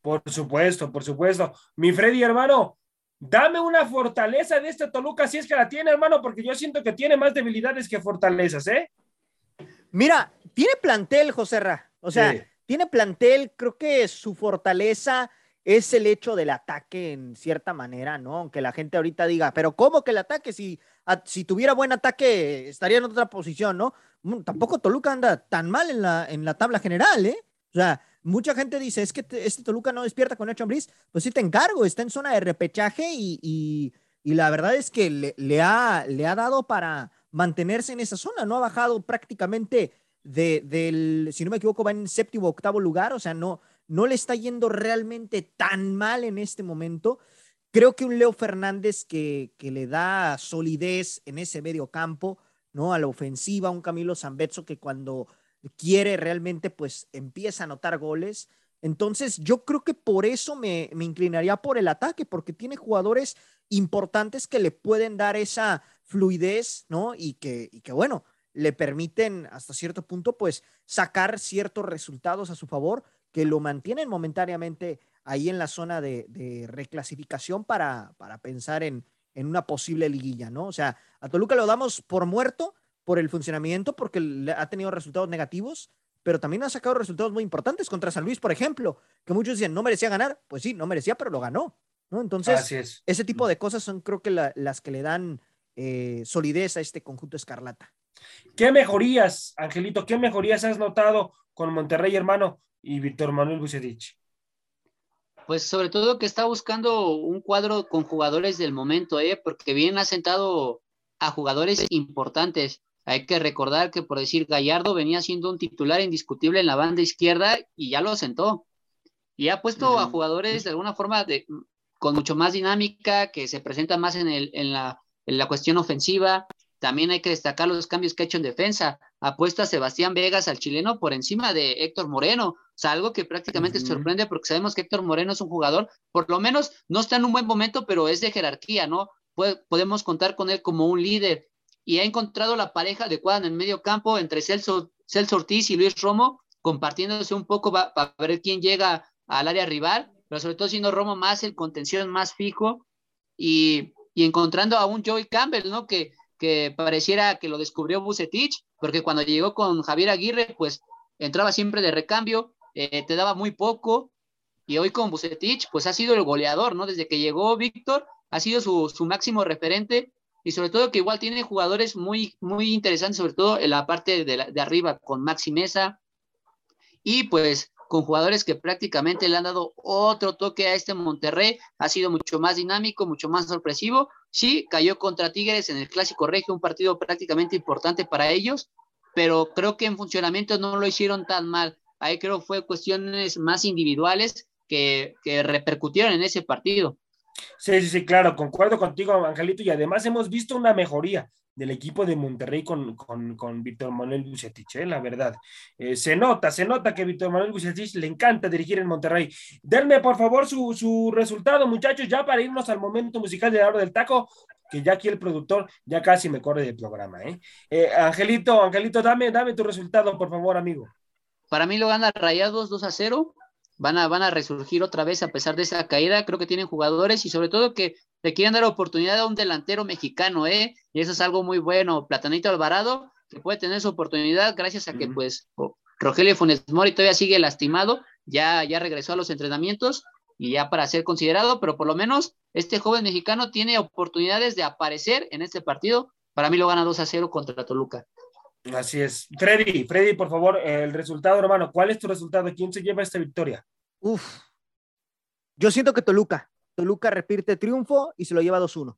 S1: Por supuesto, por supuesto. Mi Freddy, hermano, dame una fortaleza de este Toluca si es que la tiene, hermano, porque yo siento que tiene más debilidades que fortalezas, ¿eh?
S2: Mira, tiene plantel, José Ra. O sea, tiene plantel, creo que su fortaleza es el hecho del ataque en cierta manera, ¿no? Aunque la gente ahorita diga, pero ¿cómo que el ataque? Si, si tuviera buen ataque, estaría en otra posición, ¿no? Mm, tampoco Toluca anda tan mal en la, en la tabla general, ¿eh? O sea, mucha gente dice, es que este Toluca no despierta con Nacho Ambriz. Pues sí, te encargo, está en zona de repechaje y, la verdad es que le, ha, le ha dado para mantenerse en esa zona, no ha bajado prácticamente de, del, si no me equivoco, va en séptimo octavo lugar, o sea, no, no le está yendo realmente tan mal en este momento. Creo que un Leo Fernández que, que le da solidez en ese medio campo, ¿no? A la ofensiva, un Camilo Zambetso que cuando quiere realmente, pues empieza a anotar goles. Entonces, yo creo que por eso me, me inclinaría por el ataque, porque tiene jugadores importantes que le pueden dar esa fluidez, ¿no? Y que, y que bueno, le permiten hasta cierto punto, pues, sacar ciertos resultados a su favor que lo mantienen momentáneamente ahí en la zona de, reclasificación para, para pensar en, en, una posible liguilla, ¿no? O sea, a Toluca lo damos por muerto por el funcionamiento, porque ha tenido resultados negativos, pero también ha sacado resultados muy importantes contra San Luis, por ejemplo, que muchos decían, no merecía ganar. Pues sí, no merecía, pero lo ganó, ¿no? Entonces, ese tipo de cosas son creo que las que le dan eh, solidez a este conjunto escarlata.
S1: ¿Qué mejorías, Angelito, qué mejorías has notado con Monterrey, hermano, y Víctor Manuel Bucetich?
S3: Pues sobre todo que está buscando un cuadro con jugadores del momento, ¿eh? porque bien ha sentado a jugadores importantes. Hay que recordar que, por decir, Gallardo venía siendo un titular indiscutible en la banda izquierda y ya lo sentó. Y ha puesto a jugadores de alguna forma de, con mucho más dinámica, que se presentan más en, el, en, la, en la cuestión ofensiva. También hay que destacar los cambios que ha hecho en defensa. Ha puesto a Sebastián Vegas al chileno por encima de Héctor Moreno. O sea, algo que prácticamente sorprende porque sabemos que Héctor Moreno es un jugador, por lo menos no está en un buen momento, pero es de jerarquía, ¿no? podemos contar con él como un líder y ha encontrado la pareja adecuada en el medio campo entre Celso, Celso Ortiz y Luis Romo, compartiéndose un poco para ver quién llega al área rival, pero sobre todo siendo Romo más el contención más fijo y, y encontrando a un Joey Campbell, ¿no? Que, que pareciera que lo descubrió Bucetich, porque cuando llegó con Javier Aguirre, pues entraba siempre de recambio, eh, te daba muy poco, y hoy con Bucetich, pues ha sido el goleador, ¿no? Desde que llegó Víctor, ha sido su, su máximo referente, y sobre todo que igual tiene jugadores muy, muy interesantes, sobre todo en la parte de, de arriba, con Maxi Mesa, y pues con jugadores que prácticamente le han dado otro toque a este Monterrey, ha sido mucho más dinámico, mucho más sorpresivo. Sí, cayó contra Tigres en el Clásico Regio, un partido prácticamente importante para ellos, pero creo que en funcionamiento no lo hicieron tan mal. Ahí creo fue cuestiones más individuales que, que repercutieron en ese partido.
S1: Sí, sí, sí, claro, concuerdo contigo, Angelito, y además hemos visto una mejoría del equipo de Monterrey con, con, Víctor Manuel Bucetich, ¿eh? la verdad. Eh, se nota, se nota que Víctor Manuel Bucetich le encanta dirigir en Monterrey. Denme, por favor, su, su, resultado, muchachos, ya para irnos al momento musical de la hora del taco, que ya aquí el productor ya casi me corre del programa. ¿eh? eh Angelito, Angelito, dame, dame tu resultado, por favor, amigo.
S3: Para mí lo gana Rayados 2 a 0 van a, van a resurgir otra vez a pesar de esa caída. Creo que tienen jugadores y sobre todo que le quieren dar oportunidad a un delantero mexicano, ¿eh? Y eso es algo muy bueno. Platanito Alvarado, que puede tener su oportunidad gracias a que, pues, Rogelio Funes Mori todavía sigue lastimado, ya, ya regresó a los entrenamientos y ya para ser considerado, pero por lo menos este joven mexicano tiene oportunidades de aparecer en este partido. Para mí lo gana 2 a 0 contra Toluca.
S1: Así es. Freddy, Freddy, por favor, el resultado, hermano. ¿Cuál es tu resultado? ¿Quién se lleva esta victoria?
S2: Uf. Yo siento que Toluca. Toluca repite triunfo y se lo lleva 2-1.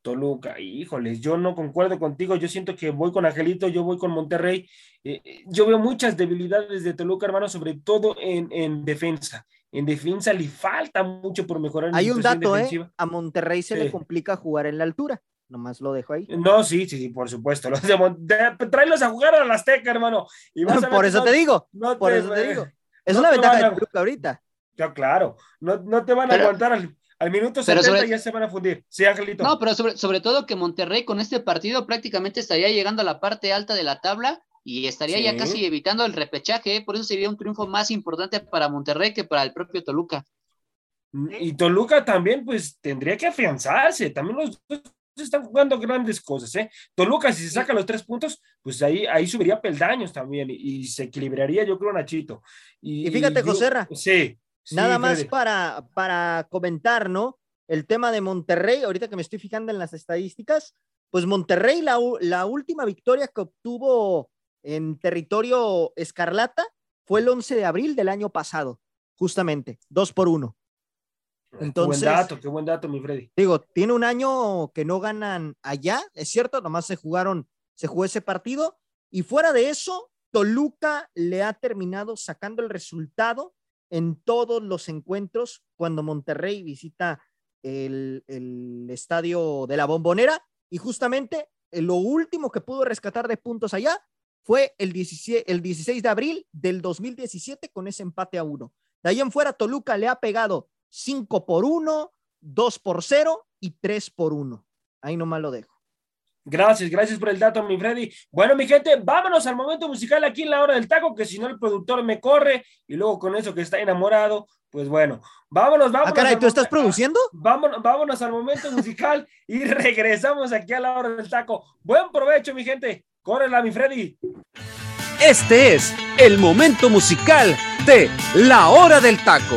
S1: Toluca, híjoles, yo no concuerdo contigo, yo siento que voy con Angelito, yo voy con Monterrey, eh, eh, yo veo muchas debilidades de Toluca, hermano, sobre todo en, defensa. En defensa le falta mucho por mejorar.
S2: Hay un dato, ¿eh? A Monterrey se le complica jugar en la altura. Nomás lo dejo ahí.
S1: No, sí, sí, sí, por supuesto. Los de, tráelos a jugar a la Azteca, hermano.
S2: Y por eso te digo. por eso te digo. Es una ventaja de Toluca ahorita.
S1: Ya, claro. No, no te van a aguantar al, al minuto 70 ya se van a fundir. Sí, Angelito.
S3: No, pero sobre, sobre todo que Monterrey con este partido prácticamente estaría llegando a la parte alta de la tabla y estaría ya casi evitando el repechaje, ¿eh? por eso sería un triunfo más importante para Monterrey que para el propio Toluca.
S1: Y Toluca también, pues, tendría que afianzarse, también los dos están jugando grandes cosas, ¿eh? Toluca, si se saca los tres puntos, pues ahí, ahí subiría peldaños también y, se equilibraría, yo creo, Nachito.
S2: Y, fíjate, José
S1: Sí,
S2: Nada más para, para comentar, ¿no? El tema de Monterrey, ahorita que me estoy fijando en las estadísticas, pues Monterrey, la, la última victoria que obtuvo en territorio escarlata fue el 11 de abril del año pasado, justamente, dos por uno.
S1: Entonces, buen dato, qué buen dato, mi Freddy.
S2: Digo, tiene un año que no ganan allá, es cierto, nomás se jugaron, se jugó ese partido, y fuera de eso, Toluca le ha terminado sacando el resultado en todos los encuentros cuando Monterrey visita el, el estadio de la Bombonera, y justamente eh, lo último que pudo rescatar de puntos allá fue el 16, el 16 de abril del 2017 con ese empate a uno. De ahí en fuera, Toluca le ha pegado 5 por 1, 2 por 0 y 3 por 1. Ahí nomás lo dejo.
S1: Gracias, gracias por el dato, mi Freddy. Bueno, mi gente, vámonos al momento musical aquí en la hora del taco, que si no el productor me corre y luego con eso que está enamorado, pues bueno, vámonos, vámonos.
S2: Ah, caray, ¿tú estás produciendo?
S1: Vámonos, vámonos al momento musical y regresamos aquí a la hora del taco. Buen provecho, mi gente. Córrela, mi Freddy.
S4: Este es el momento musical de La Hora del Taco.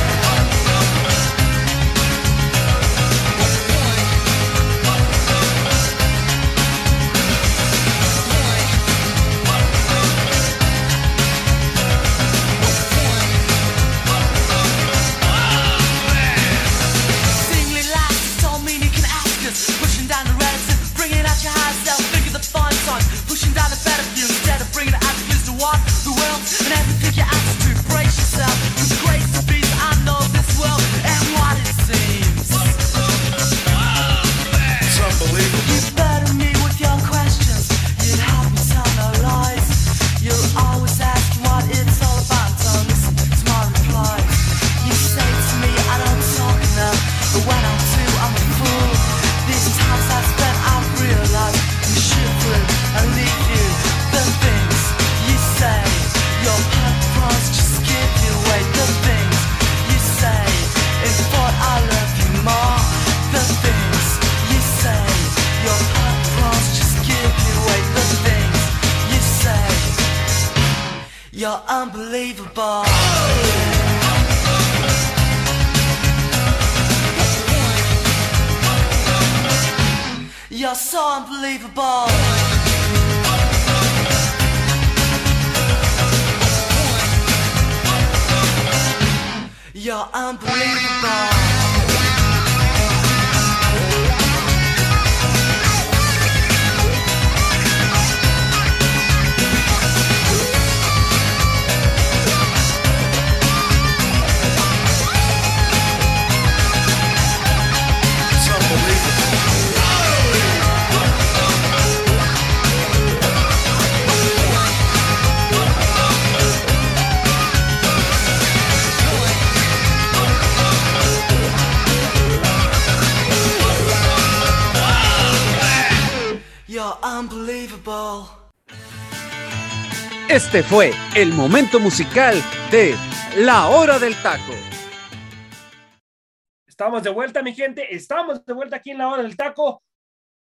S4: Este fue el momento musical de La Hora del Taco.
S1: Estamos de vuelta, mi gente. Estamos de vuelta aquí en La Hora del Taco.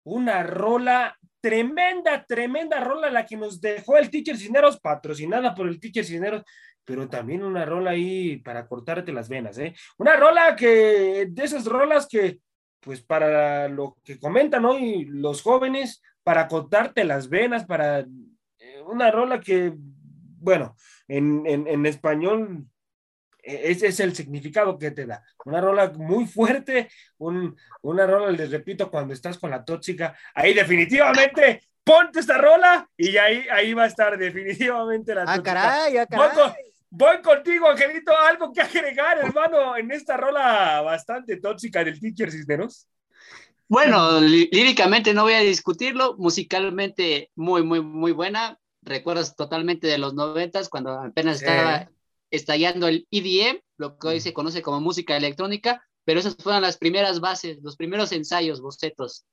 S1: Una rola tremenda, tremenda rola la que nos dejó el Teacher Cisneros, patrocinada por el Teacher Cisneros, pero también una rola ahí para cortarte las venas, ¿eh? Una rola que, de esas rolas que, pues para lo que comentan hoy los jóvenes, para cortarte las venas, para una rola que, bueno, en, en, español e, ese es el significado que te da. Una rola muy fuerte, un, una rola, les repito, cuando estás con la tóxica, ahí definitivamente ponte esta rola y ahí, ahí va a estar definitivamente la
S2: ah, tóxica. Caray, ah, caray.
S1: Voy, contigo, Angelito, algo que agregar, hermano, en esta rola bastante tóxica del Teacher Cisneros.
S3: Bueno, líricamente no voy a discutirlo, musicalmente muy, muy, muy buena. Recuerdas totalmente de los noventas, cuando apenas estaba estallando el EDM, lo que hoy se conoce como música electrónica, pero esas fueron las primeras bases, los primeros ensayos, bocetos.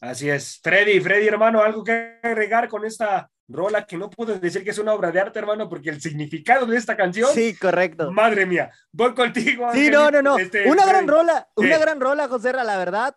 S1: Así es. Freddy, Freddy, hermano, algo que agregar con esta rola que no puedo decir que es una obra de arte, hermano, porque el significado de esta canción.
S2: Sí, correcto.
S1: Madre mía, voy contigo.
S2: Sí, no, no, no. Este, una gran rola, una gran rola, José, la verdad.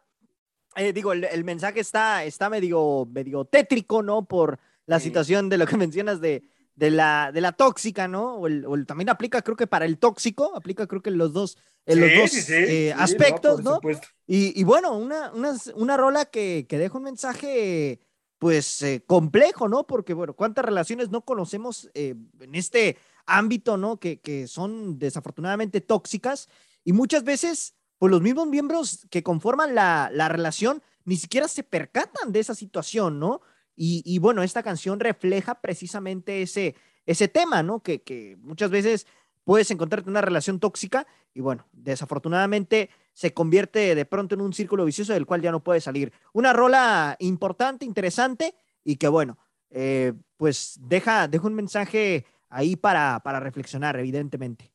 S2: Eh, digo, el, mensaje está, está medio, medio tétrico, ¿no? Por la situación de lo que mencionas de, de, la, de la tóxica, ¿no? O, el, también aplica, creo que para el tóxico, aplica, creo que en los dos, en los dos eh, aspectos, ¿no? Y, y, bueno, una, una, una rola que, que, deja un mensaje, pues, eh, complejo, ¿no? Porque, bueno, ¿cuántas relaciones no conocemos en este ámbito, ¿no? Que, que son desafortunadamente tóxicas y muchas veces pues los mismos miembros que conforman la, relación ni siquiera se percatan de esa situación, ¿no? Y, bueno, esta canción refleja precisamente ese, ese tema, ¿no? Que, muchas veces puedes encontrarte una relación tóxica y bueno, desafortunadamente se convierte de pronto en un círculo vicioso del cual ya no puedes salir. Una rola importante, interesante y que bueno, eh, pues deja, deja un mensaje ahí para, para reflexionar, evidentemente.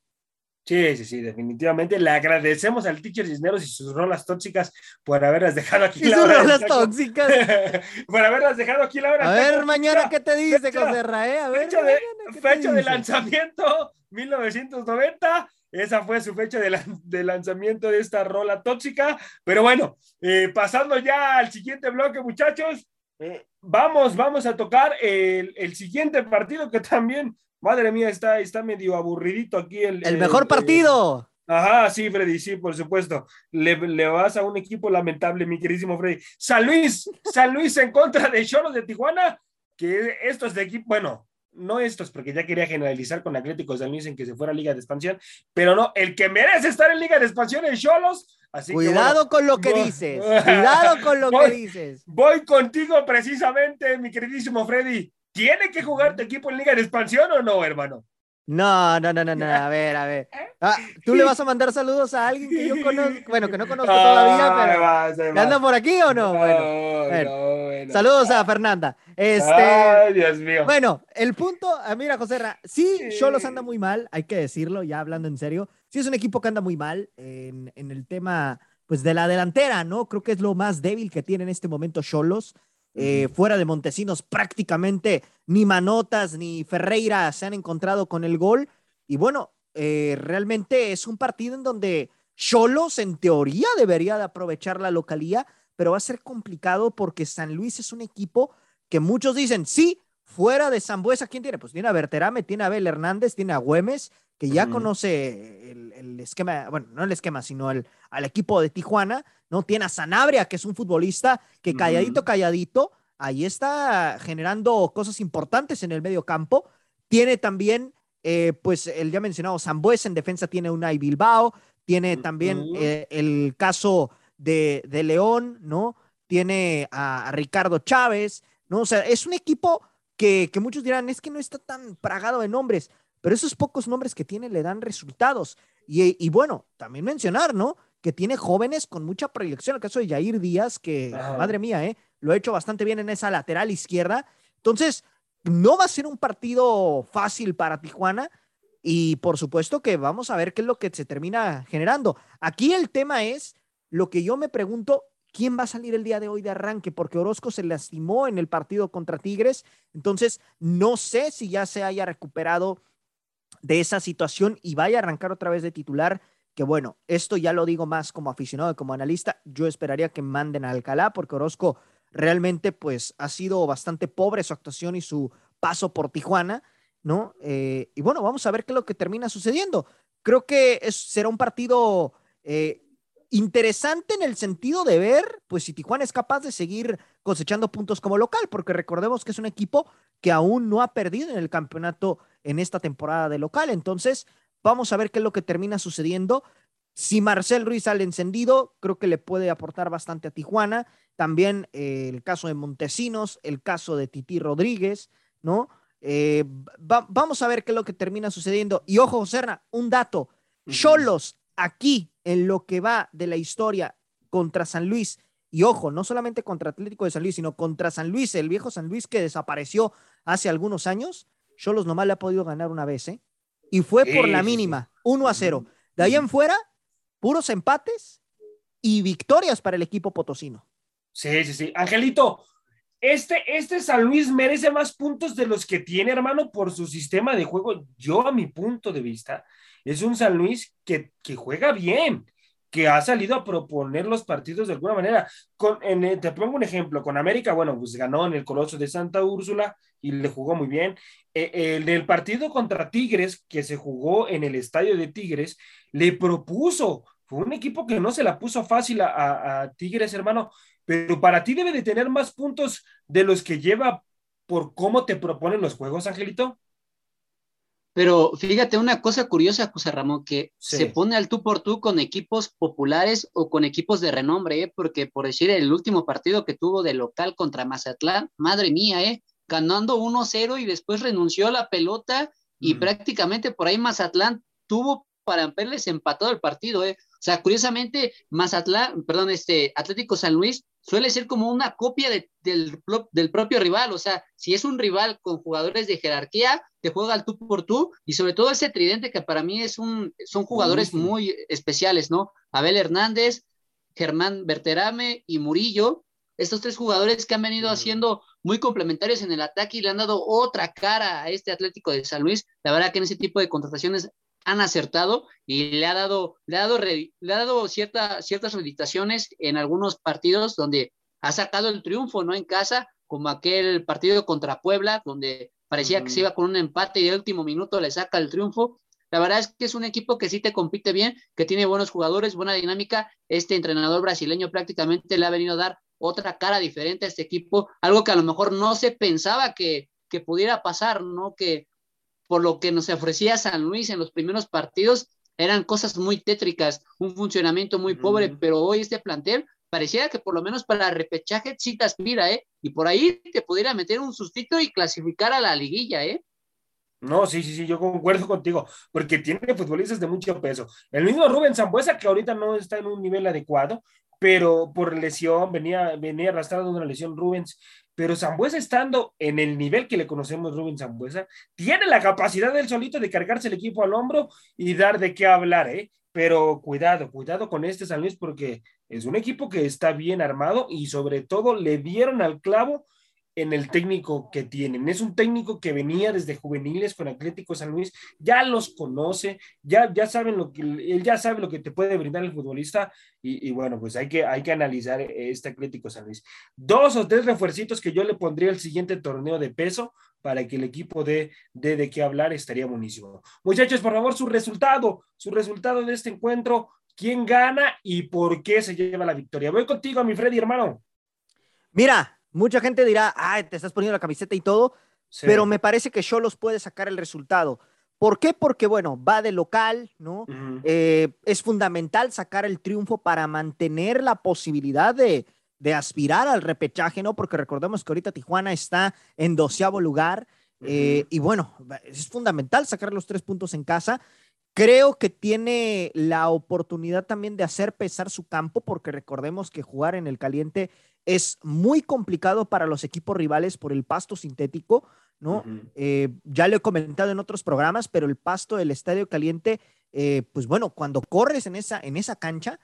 S1: Sí, sí, sí, definitivamente. Le agradecemos al teacher Cisneros y sus rolas tóxicas por haberlas dejado aquí
S2: la hora. rolas tóxicas?
S1: por haberlas dejado aquí la hora.
S2: A ver, mañana, ¿qué te dice, José Rae? A ver,
S1: fecha, de, fecha de lanzamiento, 1990. Esa fue su fecha de, lanzamiento de esta rola tóxica. Pero bueno, eh, pasando ya al siguiente bloque, muchachos. Eh, vamos, vamos a tocar el, el siguiente partido que también Madre mía, está, está medio aburridito aquí el...
S2: El, mejor partido.
S1: ajá, sí, Freddy, sí, por supuesto. Le, le, vas a un equipo lamentable, mi queridísimo Freddy. San Luis, San Luis en contra de Cholos de Tijuana, que estos de equipo, bueno, no estos, porque ya quería generalizar con Atlético San Luis en que se fuera a Liga de Expansión, pero no, el que merece estar en Liga de Expansión es Cholos. Así
S2: Cuidado con lo que dices. Cuidado con lo que dices.
S1: Voy contigo precisamente, mi queridísimo Freddy. ¿Tiene que jugar tu equipo en Liga de Expansión o no, hermano?
S2: No, no, no, no, no, a ver, a ver. Ah, ¿Tú le vas a mandar saludos a alguien que yo conozco? Bueno, que no conozco todavía, pero ¿andan por aquí o no? Bueno, saludos a Fernanda. Este,
S1: Ay, Dios mío.
S2: Bueno, el punto, ah, mira, José Ra, sí, Cholos anda muy mal, hay que decirlo, ya hablando en serio. Sí es un equipo que anda muy mal en, en el tema, pues, de la delantera, ¿no? Creo que es lo más débil que tiene en este momento Cholos. Eh, fuera de Montesinos, prácticamente ni Manotas ni Ferreira se han encontrado con el gol. Y bueno, eh, realmente es un partido en donde Cholos, en teoría, debería de aprovechar la localía, pero va a ser complicado porque San Luis es un equipo que muchos dicen, sí, fuera de Zambuesa, ¿quién tiene? Pues tiene a Berterame, tiene a Abel Hernández, tiene a Güemes, que ya conoce el, esquema, bueno, no el esquema, sino el, al equipo de Tijuana, ¿no? Tiene a Sanabria, que es un futbolista que calladito, calladito, ahí está generando cosas importantes en el medio campo. Tiene también, eh, pues, el ya mencionado Zambuesa en defensa tiene una y Bilbao, tiene también eh, el caso de, de, León, ¿no? Tiene a, Ricardo Chávez, ¿no? O sea, es un equipo que, que muchos dirán, es que no está tan pragado de nombres pero esos pocos nombres que tiene le dan resultados. Y, bueno, también mencionar, ¿no? Que tiene jóvenes con mucha proyección. El caso de Jair Díaz, que, madre mía, ¿eh? Lo ha hecho bastante bien en esa lateral izquierda. Entonces, no va a ser un partido fácil para Tijuana. Y por supuesto que vamos a ver qué es lo que se termina generando. Aquí el tema es lo que yo me pregunto, quién va a salir el día de hoy de arranque, porque Orozco se lastimó en el partido contra Tigres, entonces no sé si ya se haya recuperado de esa situación y vaya a arrancar otra vez de titular, que bueno, esto ya lo digo más como aficionado, como analista, yo esperaría que manden a Alcalá, porque Orozco realmente pues ha sido bastante pobre su actuación y su paso por Tijuana, ¿no? Eh, y bueno, vamos a ver qué es lo que termina sucediendo. Creo que será un partido eh, interesante en el sentido de ver, pues si Tijuana es capaz de seguir cosechando puntos como local, porque recordemos que es un equipo que aún no ha perdido en el campeonato en esta temporada de local. Entonces, vamos a ver qué es lo que termina sucediendo. Si Marcel Ruiz sale encendido, creo que le puede aportar bastante a Tijuana. También eh, el caso de Montesinos, el caso de Titi Rodríguez, ¿no? Eh, vamos a ver qué es lo que termina sucediendo. Y ojo, Serna, un dato. Cholos aquí en lo que va de la historia contra San Luis, y ojo, no solamente contra Atlético de San Luis, sino contra San Luis, el viejo San Luis que desapareció hace algunos años, Cholos nomás le ha podido ganar una vez, ¿eh? Y fue por la mínima, 1 a 0. De ahí en fuera, puros empates y victorias para el equipo potosino.
S1: Sí, sí, sí. Angelito, este, este San Luis merece más puntos de los que tiene, hermano, por su sistema de juego. Yo, a mi punto de vista, es un San Luis que, que juega bien, que ha salido a proponer los partidos de alguna manera. Con, en, te pongo un ejemplo, con América, bueno, pues ganó en el Coloso de Santa Úrsula y le jugó muy bien. Eh, el del partido contra Tigres, que se jugó en el estadio de Tigres, le propuso, fue un equipo que no se la puso fácil a Tigres, hermano, pero para ti debe de tener más puntos de los que lleva por cómo te proponen los juegos, Angelito.
S3: Pero fíjate una cosa curiosa, José Ramón, que se pone al tú por tú con equipos populares o con equipos de renombre, ¿eh? porque por decir el último partido que tuvo de local contra Mazatlán, madre mía, ¿eh? ganando 1-0 y después renunció a la pelota y prácticamente por ahí Mazatlán tuvo para haberles empatado el partido, ¿eh? O sea, curiosamente, Mazatlán, perdón, este Atlético San Luis suele ser como una copia del, del, propio rival. O sea, si es un rival con jugadores de jerarquía, te juega al tú por tú. Y sobre todo ese tridente que para mí es un, son jugadores muy especiales, ¿no? Abel Hernández, Germán Berterame y Murillo. Estos tres jugadores que han venido haciendo muy complementarios en el ataque y le han dado otra cara a este Atlético de San Luis. La verdad que en ese tipo de contrataciones han acertado y le ha dado, le ha dado, le ha dado cierta, ciertas reeditaciones en algunos partidos donde ha sacado el triunfo, ¿no? En casa, como aquel partido contra Puebla, donde parecía que se iba con un empate y de último minuto le saca el triunfo. La verdad es que es un equipo que sí te compite bien, que tiene buenos jugadores, buena dinámica. Este entrenador brasileño prácticamente le ha venido a dar otra cara diferente a este equipo, algo que a lo mejor no se pensaba que, que pudiera pasar, ¿no? Que por lo que nos ofrecía San Luis en los primeros partidos, eran cosas muy tétricas, un funcionamiento muy pobre, pero hoy este plantel pareciera que por lo menos para repechaje sí te aspira, ¿eh? Y por ahí te pudiera meter un sustito y clasificar a la liguilla, ¿eh?
S1: No, sí, sí, sí, yo concuerdo contigo, porque tiene futbolistas de mucho peso. El mismo Rubén Zambuesa, que ahorita no está en un nivel adecuado, pero por lesión, venía, venía arrastrando una lesión Rubens, pero Zambuesa estando en el nivel que le conocemos Rubén Zambuesa, tiene la capacidad él solito de cargarse el equipo al hombro y dar de qué hablar, ¿eh? Pero cuidado, cuidado con este San Luis porque es un equipo que está bien armado y sobre todo le dieron al clavo en el técnico que tienen. Es un técnico que venía desde juveniles con Atlético San Luis, ya los conoce, ya, ya saben lo que, él ya sabe lo que te puede brindar el futbolista y, bueno, pues hay que, hay que analizar este Atlético San Luis. Dos o tres refuercitos que yo le pondría al siguiente torneo de peso para que el equipo dé de, de qué hablar, estaría buenísimo. Muchachos, por favor, su resultado, su resultado de este encuentro, quién gana y por qué se lleva la victoria. Voy contigo, mi Freddy, hermano.
S2: Mira, Mucha gente dirá, ah, te estás poniendo la camiseta y todo, pero me parece que Cholos puede sacar el resultado. ¿Por qué? Porque, bueno, va de local, ¿no? Eh, es fundamental sacar el triunfo para mantener la posibilidad de, aspirar al repechaje, ¿no? Porque recordemos que ahorita Tijuana está en doceavo lugar. Eh, y bueno, es fundamental sacar los tres puntos en casa. Creo que tiene la oportunidad también de hacer pesar su campo, porque recordemos que jugar en el caliente es muy complicado para los equipos rivales por el pasto sintético, ¿no? Eh, ya lo he comentado en otros programas, pero el pasto del Estadio Caliente, eh, pues bueno, cuando corres en esa, en esa cancha,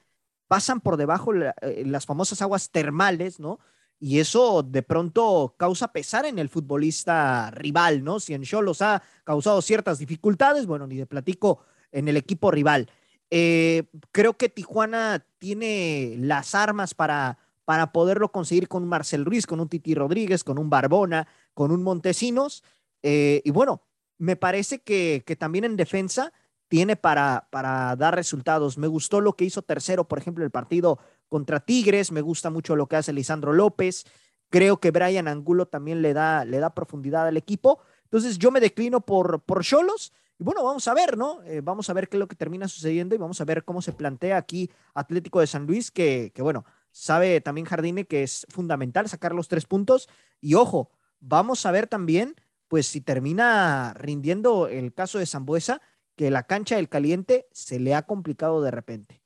S2: pasan por debajo eh, las famosas aguas termales, ¿no? Y eso de pronto causa pesar en el futbolista rival, ¿no? Si en Cholos ha causado ciertas dificultades, bueno, ni de platico en el equipo rival. Creo que Tijuana tiene las armas para, para poderlo conseguir con un Marcel Ruiz, con un Titi Rodríguez, con un Barbona, con un Montesinos. Eh, y bueno, me parece que, que también en defensa tiene para, para dar resultados. Me gustó lo que hizo tercero, por ejemplo, el partido contra Tigres. Me gusta mucho lo que hace Lisandro López. Creo que Brian Angulo también le da, le da profundidad al equipo. Entonces yo me declino por por Cholos. Y bueno, vamos a ver, ¿no? Eh, vamos a ver qué es lo que termina sucediendo y vamos a ver cómo se plantea aquí Atlético de San Luis, que, que bueno, sabe también Jardine que es fundamental sacar los tres puntos. Y ojo, vamos a ver también, pues si termina rindiendo el caso de Zambuesa, que la cancha del caliente se le ha complicado de repente.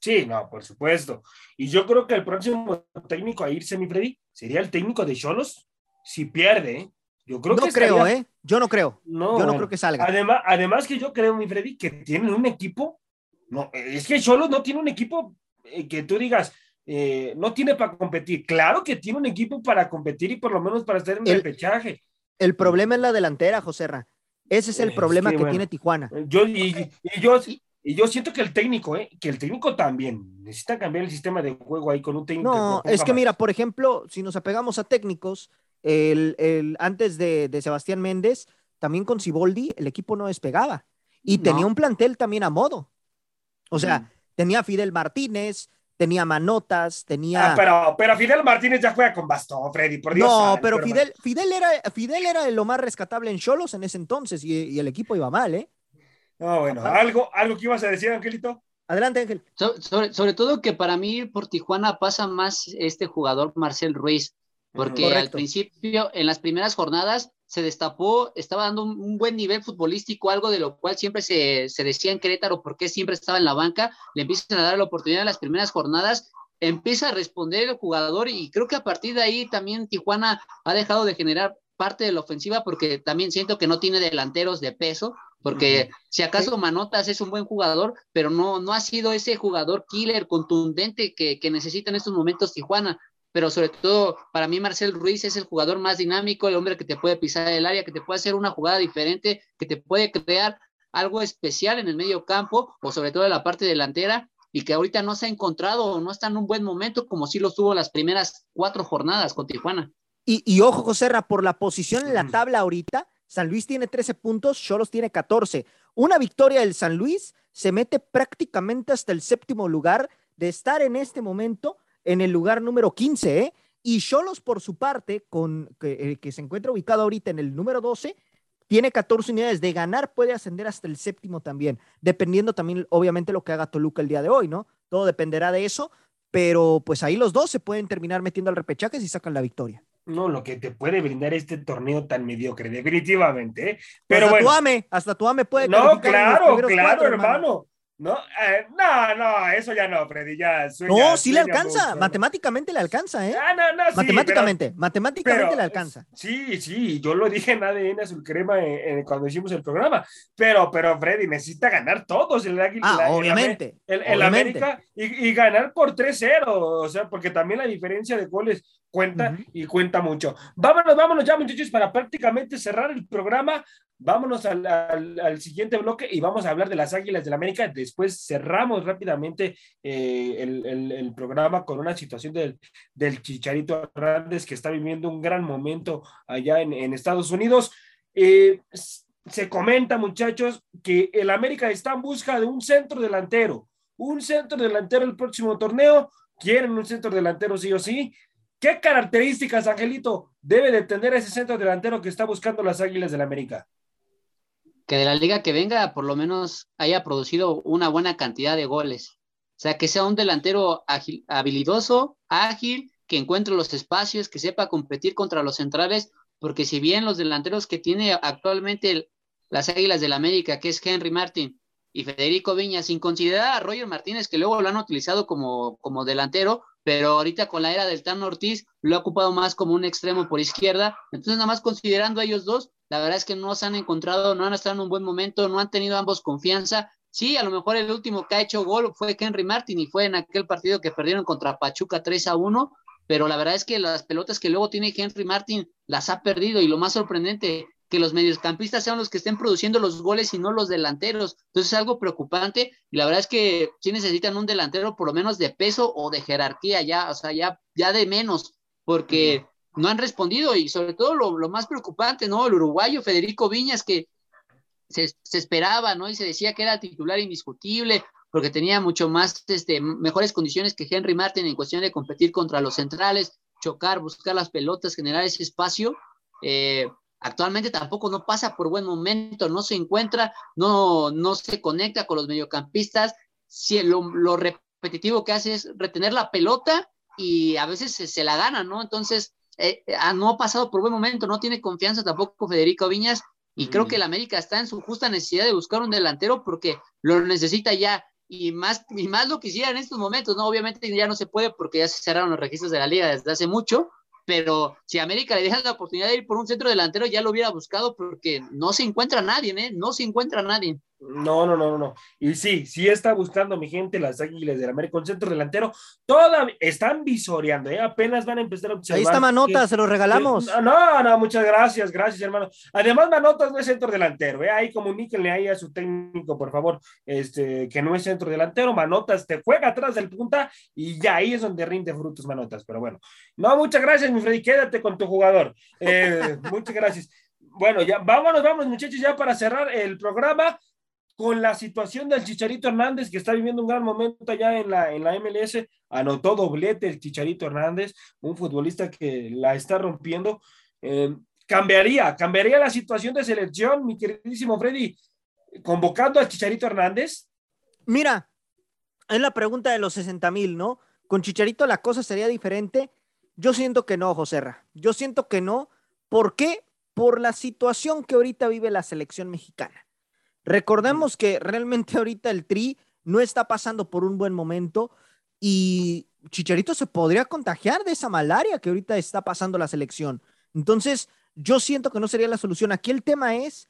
S1: Sí, no, por supuesto. Y yo creo que el próximo técnico a irse, mi Freddy, sería el técnico de Cholos si pierde. ¿eh? Yo creo
S2: no
S1: que
S2: creo, ¿eh? Yo no creo. No, yo no creo que salga.
S1: Además, además que yo creo, mi Freddy, que tienen un equipo. No, es que Cholos no tiene un equipo eh, que tú digas, eh, no tiene para competir. Claro que tiene un equipo para competir y por lo menos para estar en el, pechaje.
S2: El problema es la delantera, José Ra. Ese es el problema que, tiene Tijuana.
S1: Yo, y, yo, y yo siento que el técnico, ¿eh? que el técnico también necesita cambiar el sistema de juego ahí con un técnico.
S2: No, es que mira, por ejemplo, si nos apegamos a técnicos, el, el antes de, de, Sebastián Méndez, también con Ciboldi, el equipo no despegaba. Y tenía un plantel también a modo. O sea, tenía Fidel Martínez, tenía manotas, tenía.
S1: Ah, pero, pero Fidel Martínez ya juega con bastón, Freddy, por Dios.
S2: No, pero Fidel, Fidel, era, Fidel era lo más rescatable en Cholos en ese entonces y, el equipo iba mal, ¿eh?
S1: No, bueno, ¿algo, algo que ibas a decir, Angelito.
S2: Adelante, Ángel.
S3: sobre, todo que para mí por Tijuana pasa más este jugador Marcel Ruiz, porque al principio, en las primeras jornadas, se destapó, estaba dando un, buen nivel futbolístico, algo de lo cual siempre se, se, decía en Querétaro, porque siempre estaba en la banca, le empiezan a dar la oportunidad en las primeras jornadas, empieza a responder el jugador y creo que a partir de ahí también Tijuana ha dejado de generar parte de la ofensiva porque también siento que no tiene delanteros de peso, porque si acaso Manotas es un buen jugador, pero no, no ha sido ese jugador killer contundente que, que necesita en estos momentos Tijuana pero sobre todo para mí Marcel Ruiz es el jugador más dinámico, el hombre que te puede pisar el área, que te puede hacer una jugada diferente, que te puede crear algo especial en el medio campo o sobre todo en la parte delantera y que ahorita no se ha encontrado o no está en un buen momento como si lo tuvo las primeras cuatro jornadas con Tijuana.
S2: Y, y ojo, José por la posición en la tabla ahorita, San Luis tiene 13 puntos, Cholos tiene 14. Una victoria del San Luis se mete prácticamente hasta el séptimo lugar de estar en este momento en el lugar número 15, ¿eh? Y Cholos, por su parte, con, que, que, se encuentra ubicado ahorita en el número 12, tiene 14 unidades. De ganar puede ascender hasta el séptimo también, dependiendo también, obviamente, lo que haga Toluca el día de hoy, ¿no? Todo dependerá de eso, pero pues ahí los dos se pueden terminar metiendo al repechaje si sacan la victoria.
S1: No, lo que te puede brindar este torneo tan mediocre, definitivamente. ¿eh?
S2: Pero hasta tu AME, hasta tu AME puede.
S1: No, claro, claro, hermano. No, eh, no, no, eso ya no, Freddy, ya.
S2: no, sí le alcanza, matemáticamente le alcanza, ¿eh?
S1: Ah, no, no, sí,
S2: matemáticamente, matemáticamente le alcanza.
S1: Sí, sí, yo lo dije en ADN Azul Crema cuando hicimos el programa, pero, pero Freddy necesita ganar todos el
S2: Ah, obviamente.
S1: El, América y, y, ganar por 3-0, o sea, porque también la diferencia de goles cuenta y cuenta mucho. Vámonos, vámonos ya, muchachos, para prácticamente cerrar el programa. Vámonos al, al, siguiente bloque y vamos a hablar de las Águilas del la América. Después cerramos rápidamente eh, el, el, programa con una situación del, del, Chicharito Hernández que está viviendo un gran momento allá en, en Estados Unidos. Eh, se comenta, muchachos, que el América está en busca de un centro delantero. Un centro delantero el próximo torneo. Quieren un centro delantero sí o sí. ¿Qué características, Angelito, debe de tener ese centro delantero que está buscando las Águilas del la América?
S3: que de la liga que venga por lo menos haya producido una buena cantidad de goles. O sea, que sea un delantero habilidoso, ágil, que encuentre los espacios, que sepa competir contra los centrales, porque si bien los delanteros que tiene actualmente las Águilas del la América, que es Henry Martin y Federico Viña, sin considerar a Roger Martínez, que luego lo han utilizado como, como delantero, pero ahorita con la era del Tan Ortiz lo ha ocupado más como un extremo por izquierda. Entonces, nada más considerando a ellos dos, la verdad es que no se han encontrado, no han estado en un buen momento, no han tenido ambos confianza Sí, a lo mejor el último que ha hecho gol fue Henry Martin y fue en aquel partido que perdieron contra Pachuca 3 a 1, pero la verdad es que las pelotas que luego tiene Henry Martin las ha perdido y lo más sorprendente, que los mediocampistas sean los que estén produciendo los goles y no los delanteros. Entonces es algo preocupante y la verdad es que sí necesitan un delantero por lo menos de peso o de jerarquía ya, o sea, ya, ya de menos, porque no han respondido y sobre todo lo, más preocupante, ¿no? El uruguayo Federico Viñas que se, esperaba, ¿no? Y se decía que era titular indiscutible porque tenía mucho más, este, mejores condiciones que Henry Martin en cuestión de competir contra los centrales, chocar, buscar las pelotas, generar ese espacio. Eh, actualmente tampoco no pasa por buen momento, no se encuentra, no, no se conecta con los mediocampistas. Si lo, lo repetitivo que hace es retener la pelota y a veces se, la gana, ¿no? Entonces, eh, ah, no ha pasado por buen momento, no tiene confianza tampoco Federico Viñas y creo mm. que el América está en su justa necesidad de buscar un delantero porque lo necesita ya y más, y más lo quisiera en estos momentos, ¿no? Obviamente ya no se puede porque ya se cerraron los registros de la liga desde hace mucho, pero si América le deja la oportunidad de ir por un centro delantero, ya lo hubiera buscado porque no se encuentra nadie, ¿eh? No se encuentra nadie.
S1: No, no, no, no. Y sí, sí está buscando mi gente las Águilas del América, un centro delantero. Todavía están visoreando, ¿eh? apenas van a empezar a observar.
S2: Ahí está Manota, se lo regalamos.
S1: no, no, muchas gracias, gracias, hermano. Además, Manota no es centro delantero, ¿eh? Ahí comuníquenle ahí a su técnico, por favor, este, que no es centro delantero. Manotas te juega atrás del punta y ya ahí es donde rinde frutos Manotas. Pero bueno, no, muchas gracias, mi Freddy, quédate con tu jugador. Eh, muchas gracias. Bueno, ya vámonos, vamos, muchachos, ya para cerrar el programa con la situación del Chicharito Hernández, que está viviendo un gran momento allá en la, en la MLS, anotó doblete el Chicharito Hernández, un futbolista que la está rompiendo. Eh, cambiaría, cambiaría la situación de selección, mi queridísimo Freddy, convocando al Chicharito Hernández.
S2: Mira, es la pregunta de los 60 mil, ¿no? Con Chicharito la cosa sería diferente. Yo siento que no, Joserra. Yo siento que no. ¿Por qué? Por la situación que ahorita vive la selección mexicana. Recordemos que realmente ahorita el Tri no está pasando por un buen momento y Chicharito se podría contagiar de esa malaria que ahorita está pasando la selección. Entonces, yo siento que no sería la solución. Aquí el tema es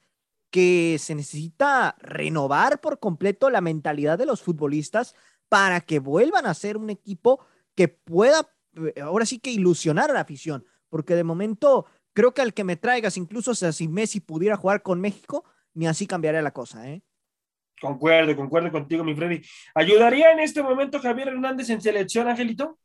S2: que se necesita renovar por completo la mentalidad de los futbolistas para que vuelvan a ser un equipo que pueda, eh, ahora sí que ilusionar a la afición, porque de momento creo que al que me traigas, incluso si Messi pudiera jugar con México, ni así cambiaría la cosa, ¿eh?
S1: Concuerdo, concuerdo contigo, mi Freddy. ¿Ayudaría en este momento Javier Hernández en selección, Angelito?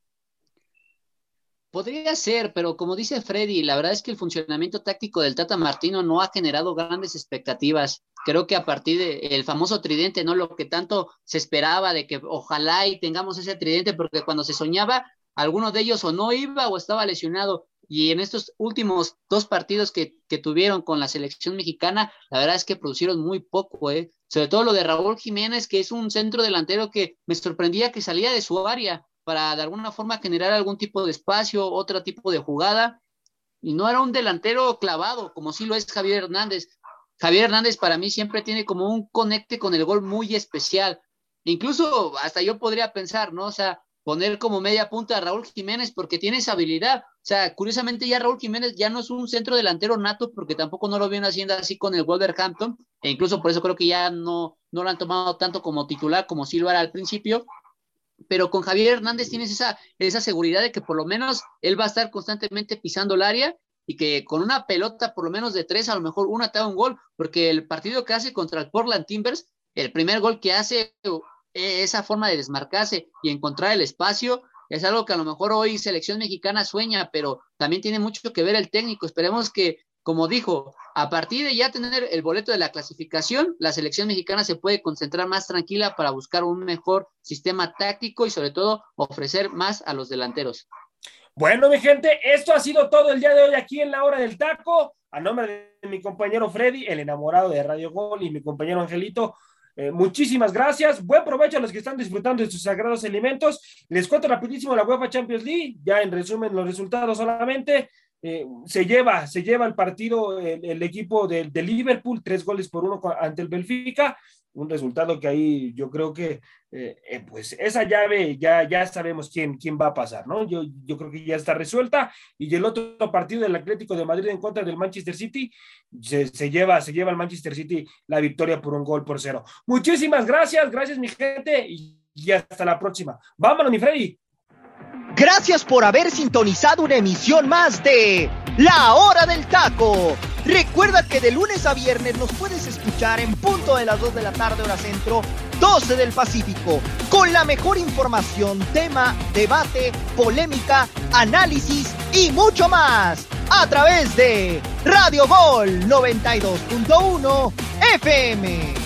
S3: Podría ser, pero como dice Freddy, la verdad es que el funcionamiento táctico del Tata Martino no ha generado grandes expectativas. Creo que a partir del famoso tridente, ¿no? Lo que tanto se esperaba de que ojalá y tengamos ese tridente, porque cuando se soñaba, alguno de ellos o no iba o estaba lesionado y en estos últimos dos partidos que, tuvieron con la selección mexicana, la verdad es que producieron muy poco, ¿eh? sobre todo lo de Raúl Jiménez, que es un centro delantero que me sorprendía que salía de su área para de alguna forma generar algún tipo de espacio, otro tipo de jugada, y no era un delantero clavado, como sí lo es Javier Hernández. Javier Hernández para mí siempre tiene como un conecte con el gol muy especial. Incluso hasta yo podría pensar, ¿no? O sea, poner como media punta a Raúl Jiménez porque tiene esa habilidad. O sea, curiosamente ya Raúl Jiménez ya no es un centro delantero nato porque tampoco no lo viene haciendo así con el Wolverhampton e incluso por eso creo que ya no, no lo han tomado tanto como titular como era al principio. Pero con Javier Hernández tienes esa, esa seguridad de que por lo menos él va a estar constantemente pisando el área y que con una pelota por lo menos de tres, a lo mejor una te da un gol, porque el partido que hace contra el Portland Timbers, el primer gol que hace e, esa forma de desmarcarse y encontrar el espacio es algo que a lo mejor hoy selección mexicana sueña, pero también tiene mucho que ver el técnico. Esperemos que, como dijo, a partir de ya tener el boleto de la clasificación, la selección mexicana se puede concentrar más tranquila para buscar un mejor sistema táctico y sobre todo ofrecer más a los delanteros.
S1: Bueno, mi gente, esto ha sido todo el día de hoy aquí en la hora del taco. A nombre de mi compañero Freddy, el enamorado de Radio Gol, y mi compañero Angelito, eh, muchísimas gracias. Buen provecho a los que están disfrutando de sus sagrados alimentos. Les cuento rapidísimo la UEFA Champions League. Ya en resumen los resultados solamente. Eh, se lleva, se lleva el partido el, equipo de, Liverpool, tres goles por uno ante el Benfica. Un resultado que ahí yo creo que eh, eh, pues esa llave ya, ya sabemos quién, quién va a pasar, ¿no? Yo, yo creo que ya está resuelta y el otro partido del Atlético de Madrid en contra del Manchester City se, se lleva, se lleva al Manchester City la victoria por un gol por cero. Muchísimas gracias, gracias mi gente y, y hasta la próxima. Vámonos, mi Freddy.
S2: Gracias por haber sintonizado una emisión más de La Hora del Taco. Recuerda que de lunes a viernes nos puedes escuchar en punto de las 2 de la tarde hora centro, 12 del Pacífico, con la mejor información, tema, debate, polémica, análisis y mucho más a través de Radio Gol 92.1 FM.